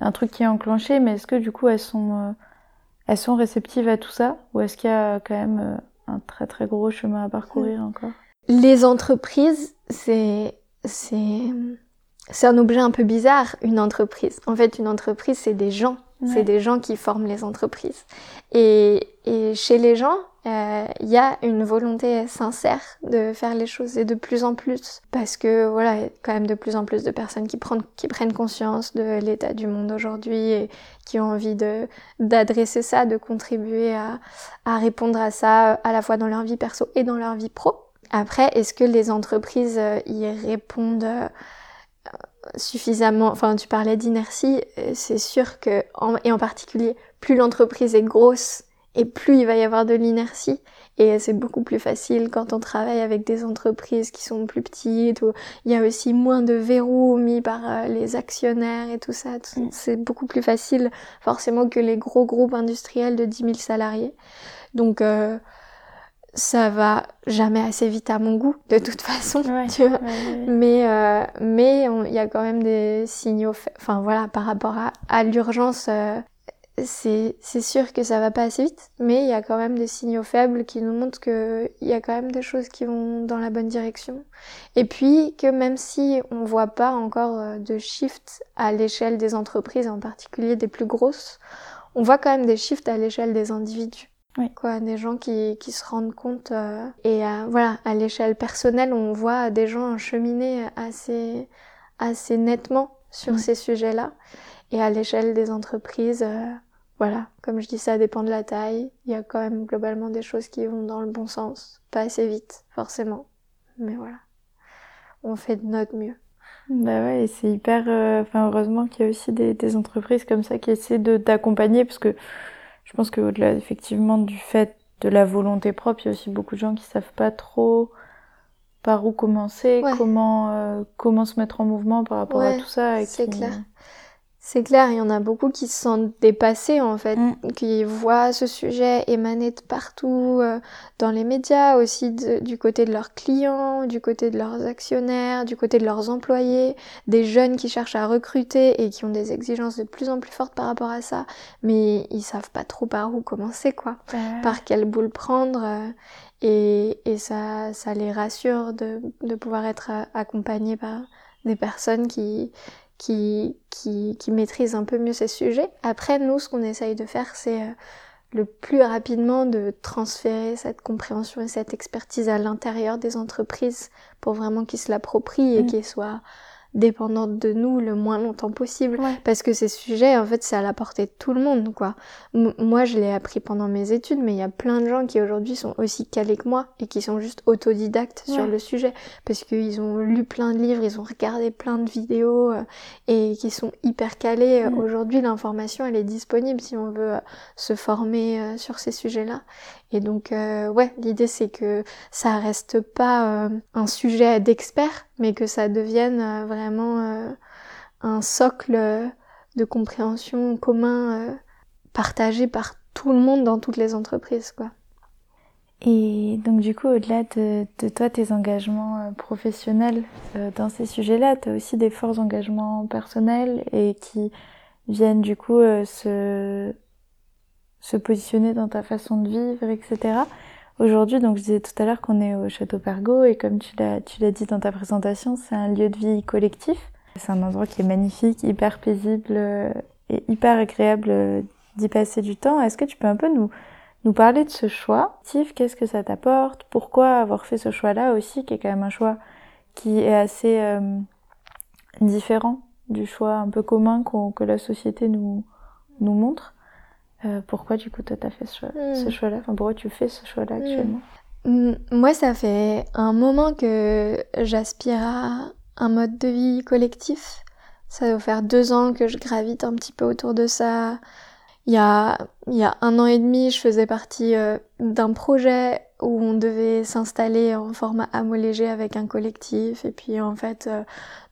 un truc qui est enclenché, mais est-ce que du coup, elles sont, elles sont réceptives à tout ça? Ou est-ce qu'il y a quand même un très très gros chemin à parcourir encore? Les entreprises, c'est c'est c'est un objet un peu bizarre, une entreprise. En fait, une entreprise, c'est des gens. C'est des gens qui forment les entreprises. Et, et chez les gens, euh, il y a une volonté sincère de faire les choses et de plus en plus. Parce que voilà, il y a quand même de plus en plus de personnes qui prennent, qui prennent conscience de l'état du monde aujourd'hui et qui ont envie de d'adresser ça, de contribuer à, à répondre à ça à la fois dans leur vie perso et dans leur vie pro. Après, est-ce que les entreprises euh, y répondent euh, suffisamment? Enfin, tu parlais d'inertie, euh, c'est sûr que, et en particulier, plus l'entreprise est grosse et plus il va y avoir de l'inertie. Et c'est beaucoup plus facile quand on travaille avec des entreprises qui sont plus petites, où il y a aussi moins de verrous mis par les actionnaires et tout ça. Mm. C'est beaucoup plus facile forcément que les gros groupes industriels de 10 000 salariés. Donc, euh, ça va jamais assez vite à mon goût de toute façon tu vois. Mais euh, mais il y a quand même des signaux enfin voilà par rapport à, à l'urgence euh, c'est c'est sûr que ça va pas assez vite mais il y a quand même des signaux faibles qui nous montrent que il y a quand même des choses qui vont dans la bonne direction. Et puis que même si on voit pas encore euh, de shift à l'échelle des entreprises en particulier des plus grosses on voit quand même des shifts à l'échelle des individus Quoi, des gens qui, qui se rendent compte euh, et euh, voilà à l'échelle personnelle on voit des gens cheminer assez assez nettement sur ces sujets-là. Et à l'échelle des entreprises euh, voilà comme je dis ça dépend de la taille. Il y a quand même globalement des choses qui vont dans le bon sens. Pas assez vite forcément. Mais voilà. On fait de notre mieux. Bah ouais, et c'est hyper. Enfin, heureusement qu'il y a aussi des, des entreprises comme ça qui essaient de d'accompagner, parce que je pense qu'au-delà effectivement du fait de la volonté propre, il y a aussi beaucoup de gens qui savent pas trop par où commencer, comment euh, comment se mettre en mouvement par rapport à tout ça. C'est clair. C'est clair, il y en a beaucoup qui se sentent dépassés en fait, Mm. qui voient ce sujet émaner de partout, euh, dans les médias, aussi de- du côté de leurs clients, du côté de leurs actionnaires, du côté de leurs employés, des jeunes qui cherchent à recruter et qui ont des exigences de plus en plus fortes par rapport à ça, mais ils savent pas trop par où commencer quoi, par quelle boule prendre. euh, et, et ça, ça les rassure de, de pouvoir être euh, accompagnés par des personnes qui, qui, qui, qui maîtrisent un peu mieux ces sujets. Après, nous, ce qu'on essaye de faire, c'est euh, le plus rapidement de transférer cette compréhension et cette expertise à l'intérieur des entreprises pour vraiment qu'ils se l'approprient et Mm. qu'ils soient dépendantes de nous le moins longtemps possible. Ouais. Parce que ces sujets, en fait, c'est à la portée de tout le monde, quoi. M- moi, je l'ai appris pendant mes études, mais il y a plein de gens qui aujourd'hui sont aussi calés que moi et qui sont juste autodidactes sur le sujet parce qu'ils ont lu plein de livres, ils ont regardé plein de vidéos euh, et qui sont hyper calés. Mm. Aujourd'hui, l'information, elle est disponible si on veut euh, se former euh, sur ces sujets-là. Et donc, euh, ouais, l'idée, c'est que ça reste pas euh, un sujet d'expert, mais que ça devienne euh, vraiment euh, un socle euh, de compréhension commun euh, partagé par tout le monde dans toutes les entreprises, quoi. Et donc du coup, au-delà de, de toi, tes engagements professionnels dans ces sujets-là, tu as aussi des forts engagements personnels et qui viennent du coup se, se positionner dans ta façon de vivre, etc. Aujourd'hui, donc je disais tout à l'heure qu'on est au Château Pergo et comme tu l'as, tu l'as dit dans ta présentation, c'est un lieu de vie collectif. C'est un endroit qui est magnifique, hyper paisible euh, et hyper agréable euh, d'y passer du temps. Est-ce que tu peux un peu nous nous parler de ce choix. Qu'est-ce que ça t'apporte? Pourquoi avoir fait ce choix-là aussi, qui est quand même un choix qui est assez euh, différent du choix un peu commun que la société nous, nous montre? Euh, Pourquoi du coup toi t'as fait ce, choix- ce choix-là Enfin pourquoi tu fais ce choix-là Mm. actuellement Moi, ça fait un moment que j'aspire à un mode de vie collectif. Ça va faire deux ans que je gravite un petit peu autour de ça. Il y a, il y a un an et demi, je faisais partie euh, d'un projet où on devait s'installer en format hameau léger avec un collectif. Et puis en fait, euh,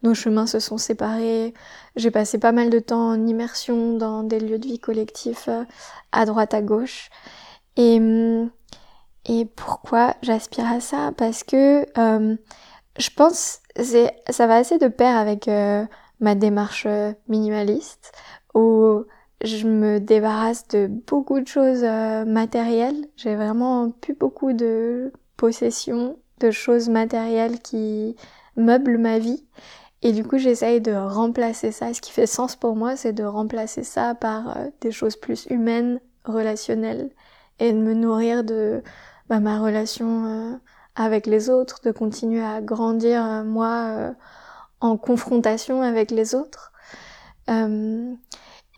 nos chemins se sont séparés. J'ai passé pas mal de temps en immersion dans des lieux de vie collectifs euh, à droite, à gauche. Et, et pourquoi j'aspire à ça? Parce que euh, je pense c'est ça va assez de pair avec ma démarche minimaliste où je me débarrasse de beaucoup de choses euh, matérielles. J'ai vraiment plus beaucoup de possessions, de choses matérielles qui meublent ma vie. Et du coup, j'essaye de remplacer ça. Ce qui fait sens pour moi, c'est de remplacer ça par euh, des choses plus humaines, relationnelles, et de me nourrir de bah, ma relation euh, avec les autres, de continuer à grandir moi en confrontation avec les autres.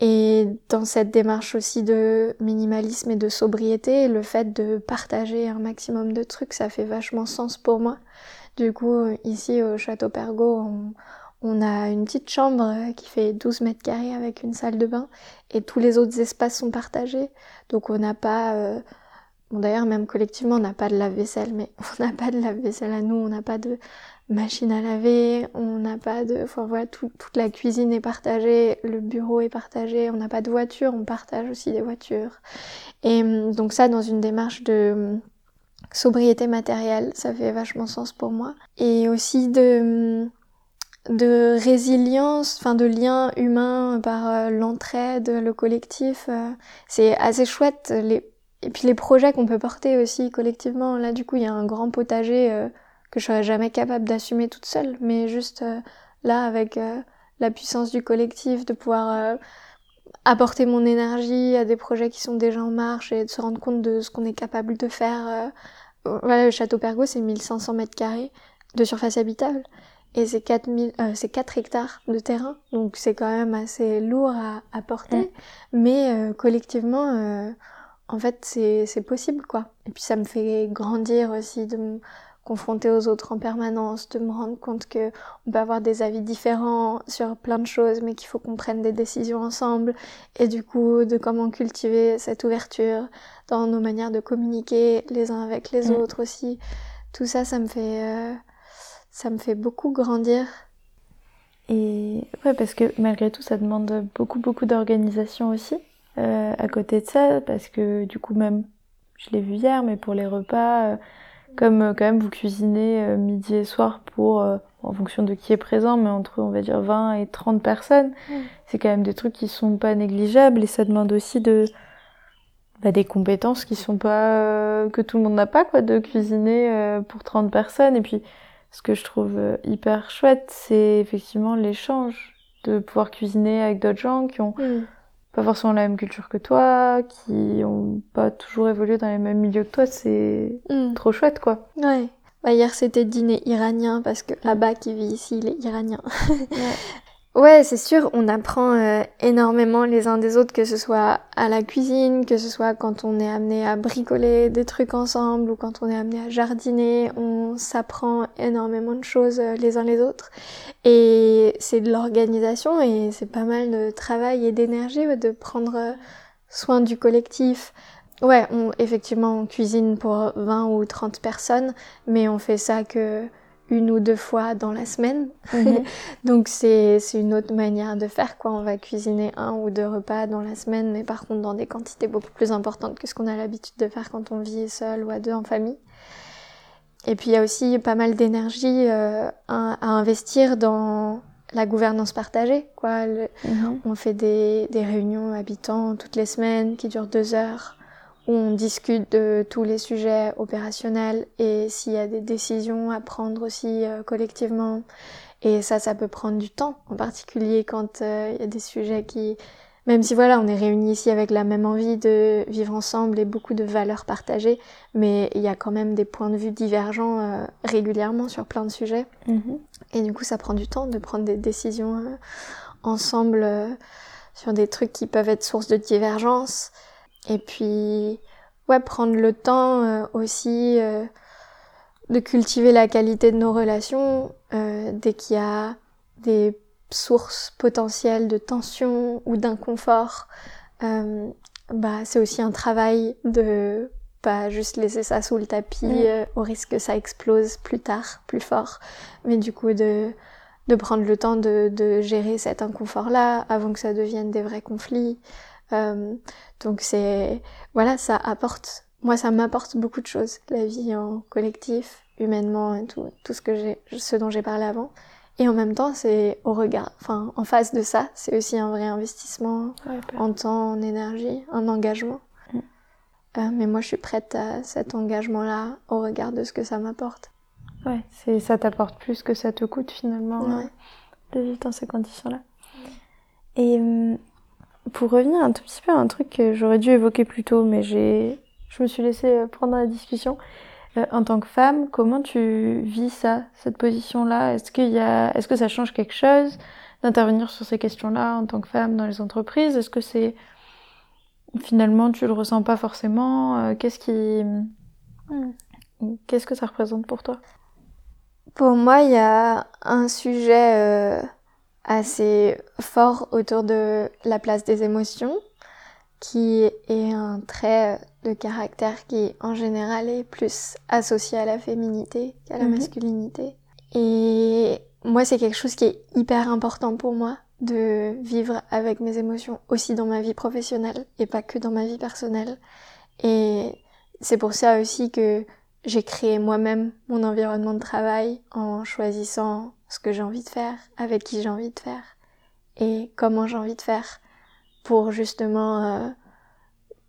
Et dans cette démarche aussi de minimalisme et de sobriété, le fait de partager un maximum de trucs, ça fait vachement sens pour moi. Du coup, ici au Château Pergo, on, on a une petite chambre euh, qui fait 12 mètres carrés avec une salle de bain et tous les autres espaces sont partagés. Donc on n'a pas... euh, Bon d'ailleurs même collectivement on n'a pas de lave-vaisselle, mais [LAUGHS] on n'a pas de lave-vaisselle à nous, on n'a pas de machine à laver, on n'a pas de... Enfin voilà, tout- toute la cuisine est partagée, le bureau est partagé, on n'a pas de voiture, on partage aussi des voitures. Et hum, donc ça dans une démarche de hum, sobriété matérielle, ça fait vachement sens pour moi. Et aussi de... hum, de résilience, enfin de lien humain par euh, l'entraide, le collectif, euh, c'est assez chouette. Les... Et puis les projets qu'on peut porter aussi collectivement. Là, du coup, il y a un grand potager euh, que je serais jamais capable d'assumer toute seule, mais juste euh, là, avec euh, la puissance du collectif, de pouvoir euh, apporter mon énergie à des projets qui sont déjà en marche et de se rendre compte de ce qu'on est capable de faire. Voilà, le château Pergo, c'est 1500 mètres carrés de surface habitable. Et c'est 4000, euh, c'est 4 hectares de terrain, donc c'est quand même assez lourd à, à porter. Mais collectivement, en fait, c'est c'est possible, quoi. Et puis ça me fait grandir aussi de me confronter aux autres en permanence, de me rendre compte que on peut avoir des avis différents sur plein de choses, mais qu'il faut qu'on prenne des décisions ensemble. Et du coup, de comment cultiver cette ouverture dans nos manières de communiquer les uns avec les Mm. autres aussi. Tout ça, ça me fait, euh, ça me fait beaucoup grandir. Et ouais, parce que malgré tout, ça demande beaucoup, beaucoup d'organisation aussi. Euh, à côté de ça, parce que du coup, même, je l'ai vu hier, mais pour les repas, euh, comme euh, quand même vous cuisinez euh, midi et soir pour, euh, en fonction de qui est présent, mais entre, on va dire, 20 et 30 personnes, Mm. c'est quand même des trucs qui sont pas négligeables et ça demande aussi de, bah, des compétences qui sont pas, que tout le monde n'a pas, quoi, de cuisiner pour 30 personnes. Et puis, ce que je trouve hyper chouette, c'est effectivement l'échange, de pouvoir cuisiner avec d'autres gens qui ont pas forcément la même culture que toi, qui ont pas toujours évolué dans les mêmes milieux que toi, c'est Mm. trop chouette, quoi. Ouais. Bah, hier, c'était dîner iranien parce que là-bas qui vit ici, il est iranien. Ouais, [LAUGHS] c'est sûr, on apprend euh, énormément les uns des autres, que ce soit à la cuisine, que ce soit quand on est amené à bricoler des trucs ensemble ou quand on est amené à jardiner, on s'apprend énormément de choses euh, les uns les autres. Et c'est de l'organisation et c'est pas mal de travail et d'énergie ouais, de prendre euh, soin du collectif. Ouais, on, effectivement, on cuisine pour 20 ou 30 personnes, mais on fait ça que une ou deux fois dans la semaine. [LAUGHS] Donc c'est c'est une autre manière de faire quoi. On va cuisiner un ou deux repas dans la semaine, mais par contre dans des quantités beaucoup plus importantes que ce qu'on a l'habitude de faire quand on vit seul ou à deux en famille. Et puis il y a aussi pas mal d'énergie euh, à, à investir dans la gouvernance partagée quoi. Le- on fait des, des réunions habitants toutes les semaines qui durent deux heures on discute de tous les sujets opérationnels et s'il y a des décisions à prendre aussi euh, collectivement. Et ça, ça peut prendre du temps, en particulier quand euh, il y a des sujets qui... Même si voilà, on est réunis ici avec la même envie de vivre ensemble et beaucoup de valeurs partagées, mais il y a quand même des points de vue divergents euh, régulièrement sur plein de sujets. Mhm. Et du coup, ça prend du temps de prendre des décisions ensemble sur des trucs qui peuvent être source de divergence. Et puis, ouais, prendre le temps euh, aussi euh, de cultiver la qualité de nos relations euh, dès qu'il y a des sources potentielles de tension ou d'inconfort. Bah, c'est aussi un travail de pas juste laisser ça sous le tapis Mm. au risque que ça explose plus tard, plus fort, mais du coup de de prendre le temps de, de gérer cet inconfort-là avant que ça devienne des vrais conflits. Euh, donc c'est voilà, ça apporte, moi ça m'apporte beaucoup de choses, la vie en collectif, humainement et tout, tout ce que j'ai, ce dont j'ai parlé avant. Et en même temps, c'est au regard, enfin en face de ça, c'est aussi un vrai investissement Ouais, en temps, en énergie, un engagement. Mm. Euh, mais moi, je suis prête à cet engagement-là au regard de ce que ça m'apporte. ouais, c'est, ça t'apporte plus que ça te coûte finalement Ouais. euh, de vivre dans ces conditions-là. Et hum, pour revenir un tout petit peu à un truc que j'aurais dû évoquer plus tôt, mais j'ai, je me suis laissée euh, prendre la discussion. Euh, en tant que femme, comment tu vis ça, cette position-là? Est-ce qu'il y a, est-ce que ça change quelque chose d'intervenir sur ces questions-là en tant que femme dans les entreprises? Est-ce que c'est finalement tu le ressens pas forcément? Euh, Qu'est-ce qui, qu'est-ce que ça représente pour toi? Pour moi, il y a un sujet euh, assez fort autour de la place des émotions, qui est un trait de caractère qui, en général, est plus associé à la féminité qu'à la Mhm. masculinité. Et moi, c'est quelque chose qui est hyper important pour moi de vivre avec mes émotions aussi dans ma vie professionnelle et pas que dans ma vie personnelle. Et c'est pour ça aussi que j'ai créé moi-même mon environnement de travail en choisissant ce que j'ai envie de faire, avec qui j'ai envie de faire et comment j'ai envie de faire pour justement euh,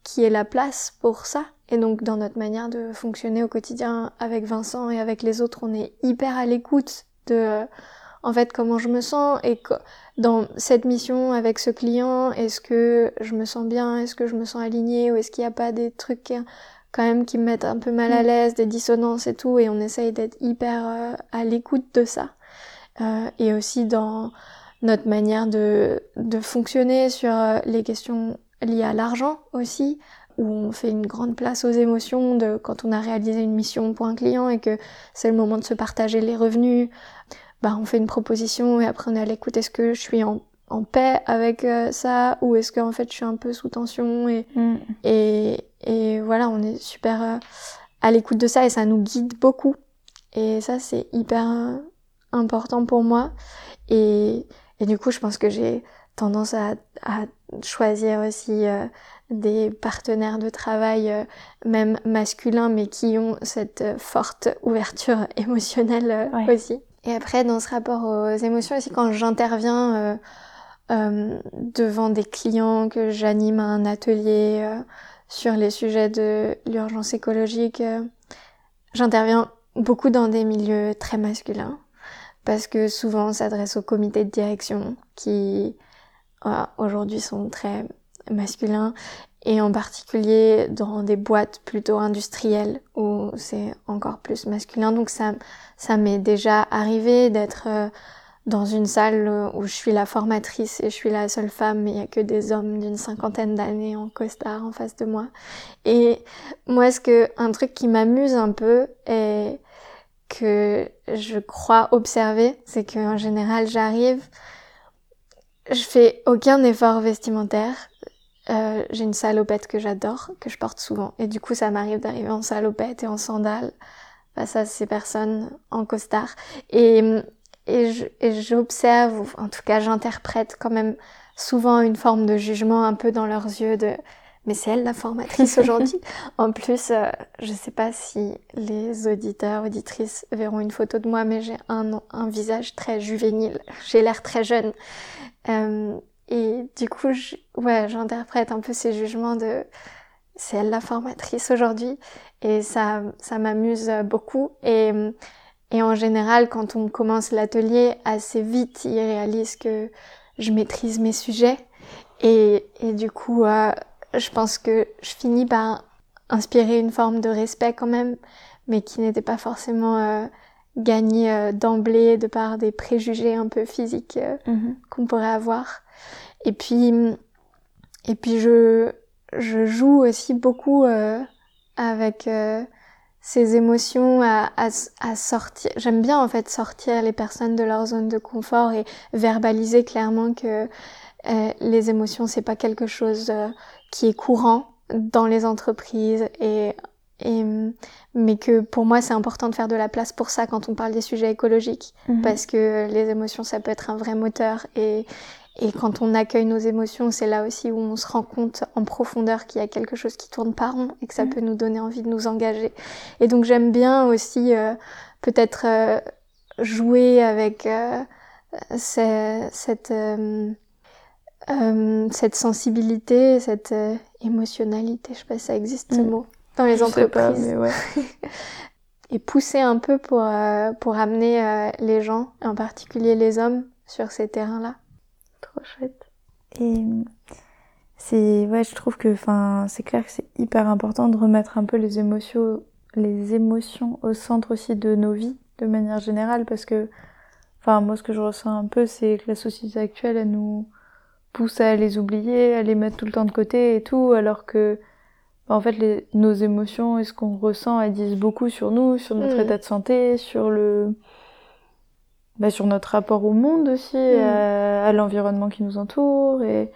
qui est la place pour ça. Et donc dans notre manière de fonctionner au quotidien avec Vincent et avec les autres, on est hyper à l'écoute de euh, en fait comment je me sens et dans cette mission avec ce client, est-ce que je me sens bien, est-ce que je me sens alignée ou est-ce qu'il n'y a pas des trucs qui- quand même qui me mettent un peu mal à Mm. l'aise, des dissonances et tout, et on essaye d'être hyper euh, à l'écoute de ça. Euh, et aussi dans notre manière de, de fonctionner sur euh, les questions liées à l'argent aussi, où on fait une grande place aux émotions de quand on a réalisé une mission pour un client et que c'est le moment de se partager les revenus, bah on fait une proposition et après on est à l'écoute, est-ce que je suis en, en paix avec euh, ça ou est-ce qu'en fait je suis un peu sous tension et et, et voilà, on est super à l'écoute de ça et ça nous guide beaucoup. Et ça, c'est hyper important pour moi. Et, et du coup, je pense que j'ai tendance à, à, choisir aussi euh, des partenaires de travail, euh, même masculins, mais qui ont cette euh, forte ouverture [LAUGHS] émotionnelle Ouais. aussi. Et après, dans ce rapport aux émotions aussi, quand j'interviens devant des clients, que j'anime un atelier sur les sujets de l'urgence écologique, j'interviens beaucoup dans des milieux très masculins parce que souvent on s'adresse aux comités de direction qui voilà, aujourd'hui sont très masculins et en particulier dans des boîtes plutôt industrielles où c'est encore plus masculin. Donc ça, ça m'est déjà arrivé d'être euh, dans une salle où je suis la formatrice et je suis la seule femme, mais il y a que des hommes d'une cinquantaine d'années en costard en face de moi. Et moi, ce que un truc qui m'amuse un peu et que je crois observer, c'est qu'en général, j'arrive, je fais aucun effort vestimentaire. Euh, j'ai une salopette que j'adore, que je porte souvent, et du coup, ça m'arrive d'arriver en salopette et en sandales face à ces personnes en costard. Et et j'observe, ou en tout cas j'interprète quand même souvent une forme de jugement un peu dans leurs yeux de mais c'est elle la formatrice [LAUGHS] aujourd'hui. en plus, euh, je sais pas si les auditeurs, auditrices verront une photo de moi, mais j'ai un, un visage très juvénile. J'ai l'air très jeune. Euh, et du coup, je, ouais, j'interprète un peu ces jugements de c'est elle la formatrice aujourd'hui. Et ça, ça m'amuse beaucoup. Et et en général, quand on commence l'atelier, assez vite, ils réalisent que je maîtrise mes sujets. Et, et du coup, euh, je pense que je finis par inspirer une forme de respect quand même, mais qui n'était pas forcément euh, gagné euh, d'emblée de par des préjugés un peu physiques euh, Mhm. qu'on pourrait avoir. Et puis, et puis je, je joue aussi beaucoup euh, avec ces émotions à, à, à sortir. J'aime bien en fait sortir les personnes de leur zone de confort et verbaliser clairement que les émotions c'est pas quelque chose qui est courant dans les entreprises et et mais que pour moi c'est important de faire de la place pour ça quand on parle des sujets écologiques Mhm. parce que les émotions ça peut être un vrai moteur et et quand on accueille nos émotions, c'est là aussi où on se rend compte en profondeur qu'il y a quelque chose qui tourne pas rond et que ça Mhm. peut nous donner envie de nous engager. Et donc j'aime bien aussi euh, peut-être euh, jouer avec euh, ce- cette euh, cette sensibilité, cette euh, émotionnalité, je sais pas si ça existe ce Mhm. mot dans les Je sais pas, entreprises mais ouais. [LAUGHS] et pousser un peu pour euh, pour amener les gens, en particulier les hommes, sur ces terrains-là. Trop chouette. Et c'est ouais, je trouve que enfin, c'est clair que c'est hyper important de remettre un peu les émotions les émotions au centre aussi de nos vies de manière générale parce que enfin moi ce que je ressens un peu c'est que la société actuelle elle nous pousse à les oublier, à les mettre tout le temps de côté et tout alors que bah, en fait les, nos émotions et ce qu'on ressent elles disent beaucoup sur nous, sur notre Mm. état de santé, sur le bah, sur notre rapport au monde aussi, Mm. à, à l'environnement qui nous entoure et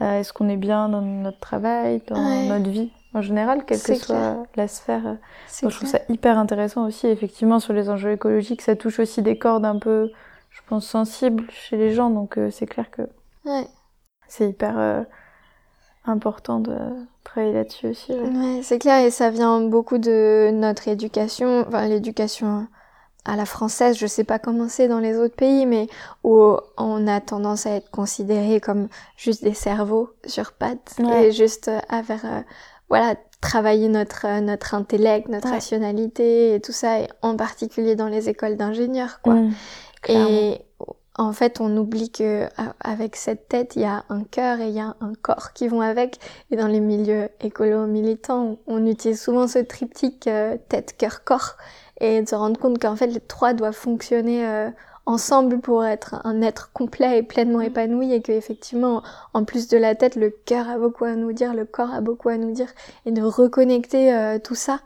à est-ce qu'on est bien dans notre travail, dans Ouais. notre vie en général, quelle que soit clair. la sphère. Moi, je trouve ça hyper intéressant aussi, effectivement, sur les enjeux écologiques, ça touche aussi des cordes un peu, je pense, sensibles chez les gens, donc euh, c'est clair que Ouais. C'est hyper euh, important de travailler là-dessus aussi. ouais. Ouais, c'est clair et ça vient beaucoup de notre éducation, enfin l'éducation à la française, je sais pas comment c'est dans les autres pays, mais où on a tendance à être considéré comme juste des cerveaux sur pattes Ouais. et juste euh, à faire, euh, voilà, travailler notre notre intellect, notre Ouais. rationalité et tout ça, et en particulier dans les écoles d'ingénieurs, quoi. Mm. Et en fait, on oublie que avec cette tête, il y a un cœur et il y a un corps qui vont avec. Et dans les milieux écolo-militants, on utilise souvent ce triptyque euh, tête, cœur, corps. Et de se rendre compte qu'en fait, les trois doivent fonctionner euh, ensemble pour être un être complet et pleinement épanoui. Et que effectivement, en plus de la tête, le cœur a beaucoup à nous dire, le corps a beaucoup à nous dire. Et de reconnecter euh, tout ça,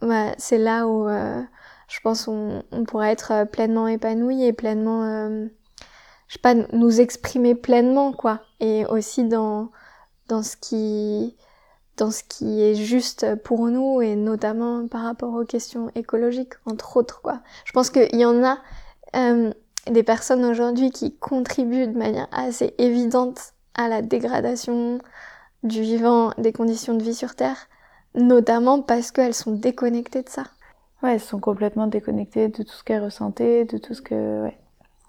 bah, c'est là où euh, je pense on, on pourra être euh, pleinement épanoui et pleinement euh, je sais pas nous exprimer pleinement quoi et aussi dans dans ce qui dans ce qui est juste pour nous et notamment par rapport aux questions écologiques entre autres quoi je pense qu'il y en a euh, des personnes aujourd'hui qui contribuent de manière assez évidente à la dégradation du vivant, des conditions de vie sur Terre, notamment parce qu'elles sont déconnectées de ça. Ouais, elles sont complètement déconnectées de tout ce qu'elles ressentaient, de tout ce que... Ouais,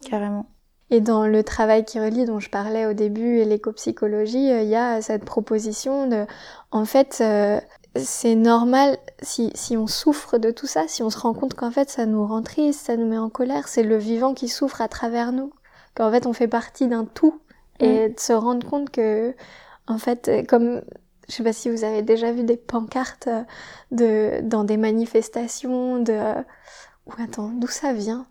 carrément. Et dans le travail qui relie dont je parlais au début et l'éco-psychologie, euh, il y a cette proposition de, en fait, euh, c'est normal si, si on souffre de tout ça, si on se rend compte qu'en fait ça nous rend triste, ça nous met en colère, c'est le vivant qui souffre à travers nous, qu'en fait on fait partie d'un tout. Et de se rendre compte que en fait comme je sais pas si vous avez déjà vu des pancartes de dans des manifestations de ou attends d'où ça vient?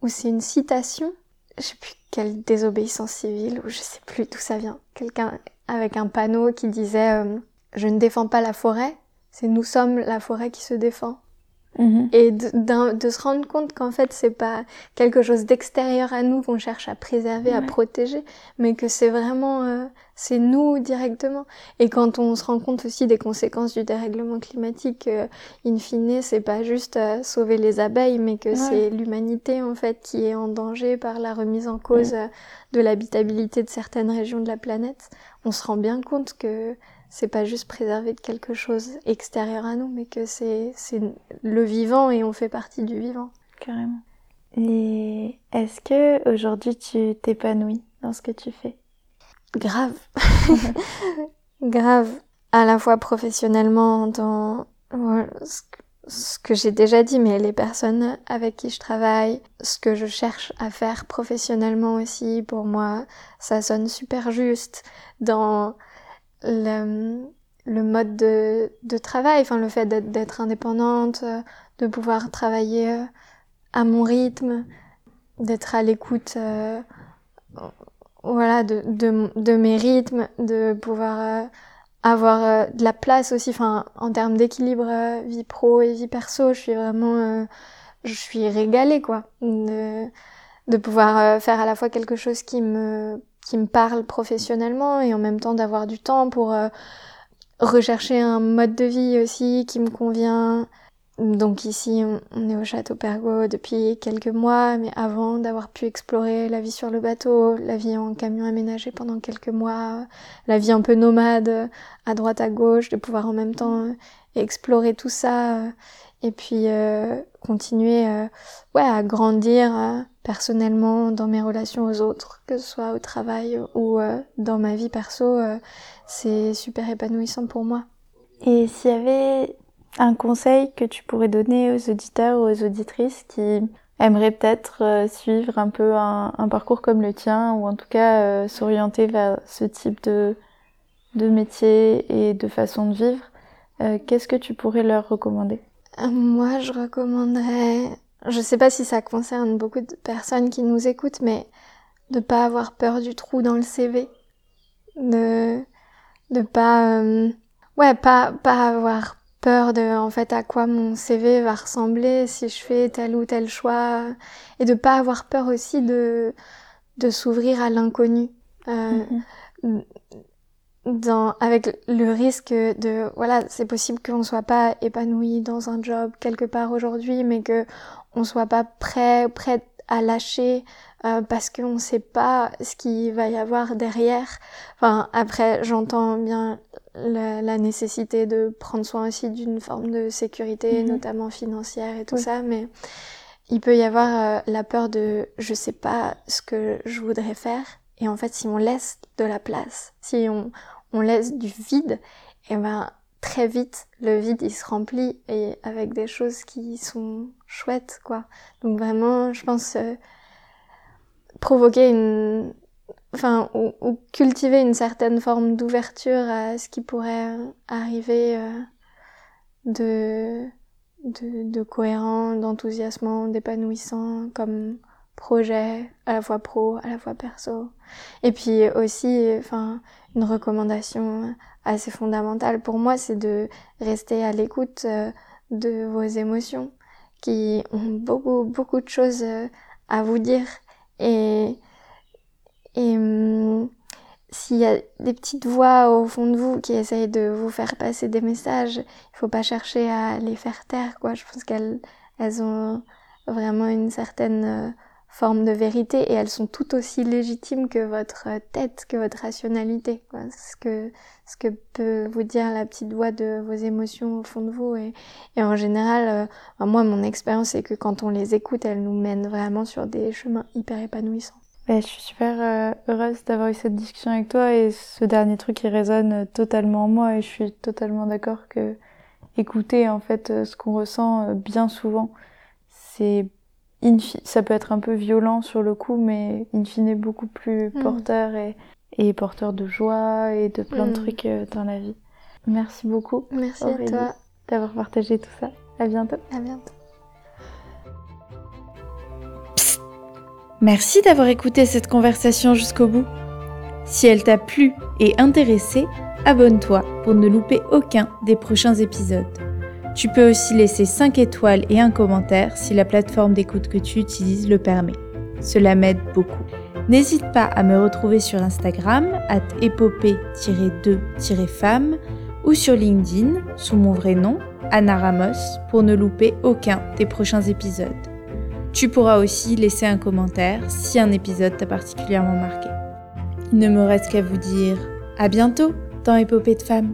Ou c'est une citation? Je sais plus quelle désobéissance civile ou je sais plus d'où ça vient quelqu'un avec un panneau qui disait euh, je ne défends pas la forêt c'est nous sommes la forêt qui se défend. Mhm. Et de, de, se rendre compte qu'en fait c'est pas quelque chose d'extérieur à nous qu'on cherche à préserver, à protéger, mais que c'est vraiment euh, c'est nous directement. Et quand on se rend compte aussi des conséquences du dérèglement climatique, euh, in fine c'est pas juste euh, sauver les abeilles, mais que Ouais. c'est l'humanité en fait qui est en danger par la remise en cause euh, de l'habitabilité de certaines régions de la planète. On se rend bien compte que c'est pas juste préserver de quelque chose extérieur à nous, mais que c'est le vivant et on fait partie du vivant. Carrément. Et est-ce que aujourd'hui tu t'épanouis dans ce que tu fais? Grave. [LAUGHS] Grave. À la fois professionnellement dans ce que j'ai déjà dit, mais les personnes avec qui je travaille, ce que je cherche à faire professionnellement aussi, pour moi, ça sonne super juste dans le, le mode de, de travail, enfin le fait d'être- indépendante, euh, de pouvoir travailler euh, à mon rythme, d'être à l'écoute euh, voilà, de, de, de mes rythmes, de pouvoir euh, avoir euh, de la place aussi, enfin, en termes d'équilibre vie pro et vie perso, je suis vraiment, je suis régalée, quoi, de, de pouvoir faire à la fois quelque chose qui me, qui me parle professionnellement et en même temps d'avoir du temps pour euh, rechercher un mode de vie aussi qui me convient. Donc ici, on, est au château Pergo depuis quelques mois, mais avant d'avoir pu explorer la vie sur le bateau, la vie en camion aménagé pendant quelques mois, la vie un peu nomade à droite à gauche, de pouvoir en même temps euh, explorer tout ça euh, et puis euh, continuer euh, à grandir euh, personnellement dans mes relations aux autres, que ce soit au travail ou dans ma vie perso, c'est super épanouissant pour moi. Et s'il y avait un conseil que tu pourrais donner aux auditeurs ou aux auditrices qui aimeraient peut-être suivre un peu un, un parcours comme le tien ou en tout cas s'orienter vers ce type de, de métier et de façon de vivre, qu'est-ce que tu pourrais leur recommander? Moi, je recommanderais, je sais pas si ça concerne beaucoup de personnes qui nous écoutent, mais de pas avoir peur du trou dans le CV, de de pas euh, ouais pas pas avoir peur de en fait à quoi mon CV va ressembler si je fais tel ou tel choix et de pas avoir peur aussi de de s'ouvrir à l'inconnu. Euh, Mhm. Dans, avec le risque de, voilà, c'est possible qu'on soit pas épanoui dans un job quelque part aujourd'hui, mais que on soit pas prêt, prêt à lâcher euh, parce qu'on sait pas ce qu'il va y avoir derrière. Enfin, après, j'entends bien la, la nécessité de prendre soin aussi d'une forme de sécurité, Mhm. notamment financière et tout Oui. ça, mais il peut y avoir euh, la peur de je sais pas ce que je voudrais faire. Et en fait, si on laisse de la place, si on, on laisse du vide, et ben très vite le vide il se remplit et avec des choses qui sont chouettes quoi. Donc vraiment, je pense euh, provoquer une, enfin ou, cultiver une certaine forme d'ouverture à ce qui pourrait arriver euh, de, de de cohérent, d'enthousiasmant, d'épanouissant comme projet à la fois pro, à la fois perso. Et puis aussi, enfin, une recommandation assez fondamentale pour moi, c'est de rester à l'écoute euh, de vos émotions qui ont beaucoup, beaucoup de choses euh, à vous dire. Et, et hum, s'il y a des petites voix au fond de vous qui essayent de vous faire passer des messages, il faut pas chercher à les faire taire, quoi. Je pense qu'elles elles ont vraiment une certaine euh, formes de vérité et elles sont tout aussi légitimes que votre tête, que votre rationalité. Quoi. Ce que ce que peut vous dire la petite voix de vos émotions au fond de vous et, et en général, euh, moi mon expérience c'est que quand on les écoute, elles nous mènent vraiment sur des chemins hyper épanouissants. Bah, je suis super euh, heureuse d'avoir eu cette discussion avec toi et ce dernier truc qui résonne totalement en moi et je suis totalement d'accord que écouter en fait euh, ce qu'on ressent bien souvent, c'est ça peut être un peu violent sur le coup, mais in fine beaucoup plus mm. porteur et, et, porteur de joie et de plein de mm. trucs euh, dans la vie. Merci beaucoup. Merci à toi d'avoir partagé tout ça. À bientôt. À bientôt. Merci d'avoir écouté cette conversation jusqu'au bout. Si elle t'a plu et intéressé, abonne-toi pour ne louper aucun des prochains épisodes. Tu peux aussi laisser 5 étoiles et un commentaire si la plateforme d'écoute que tu utilises le permet. Cela m'aide beaucoup. N'hésite pas à me retrouver sur Instagram, at épopée-2-femme, ou sur LinkedIn, sous mon vrai nom, Anna Ramos, pour ne louper aucun des prochains épisodes. Tu pourras aussi laisser un commentaire si un épisode t'a particulièrement marqué. Il ne me reste qu'à vous dire à bientôt dans Épopée de femmes.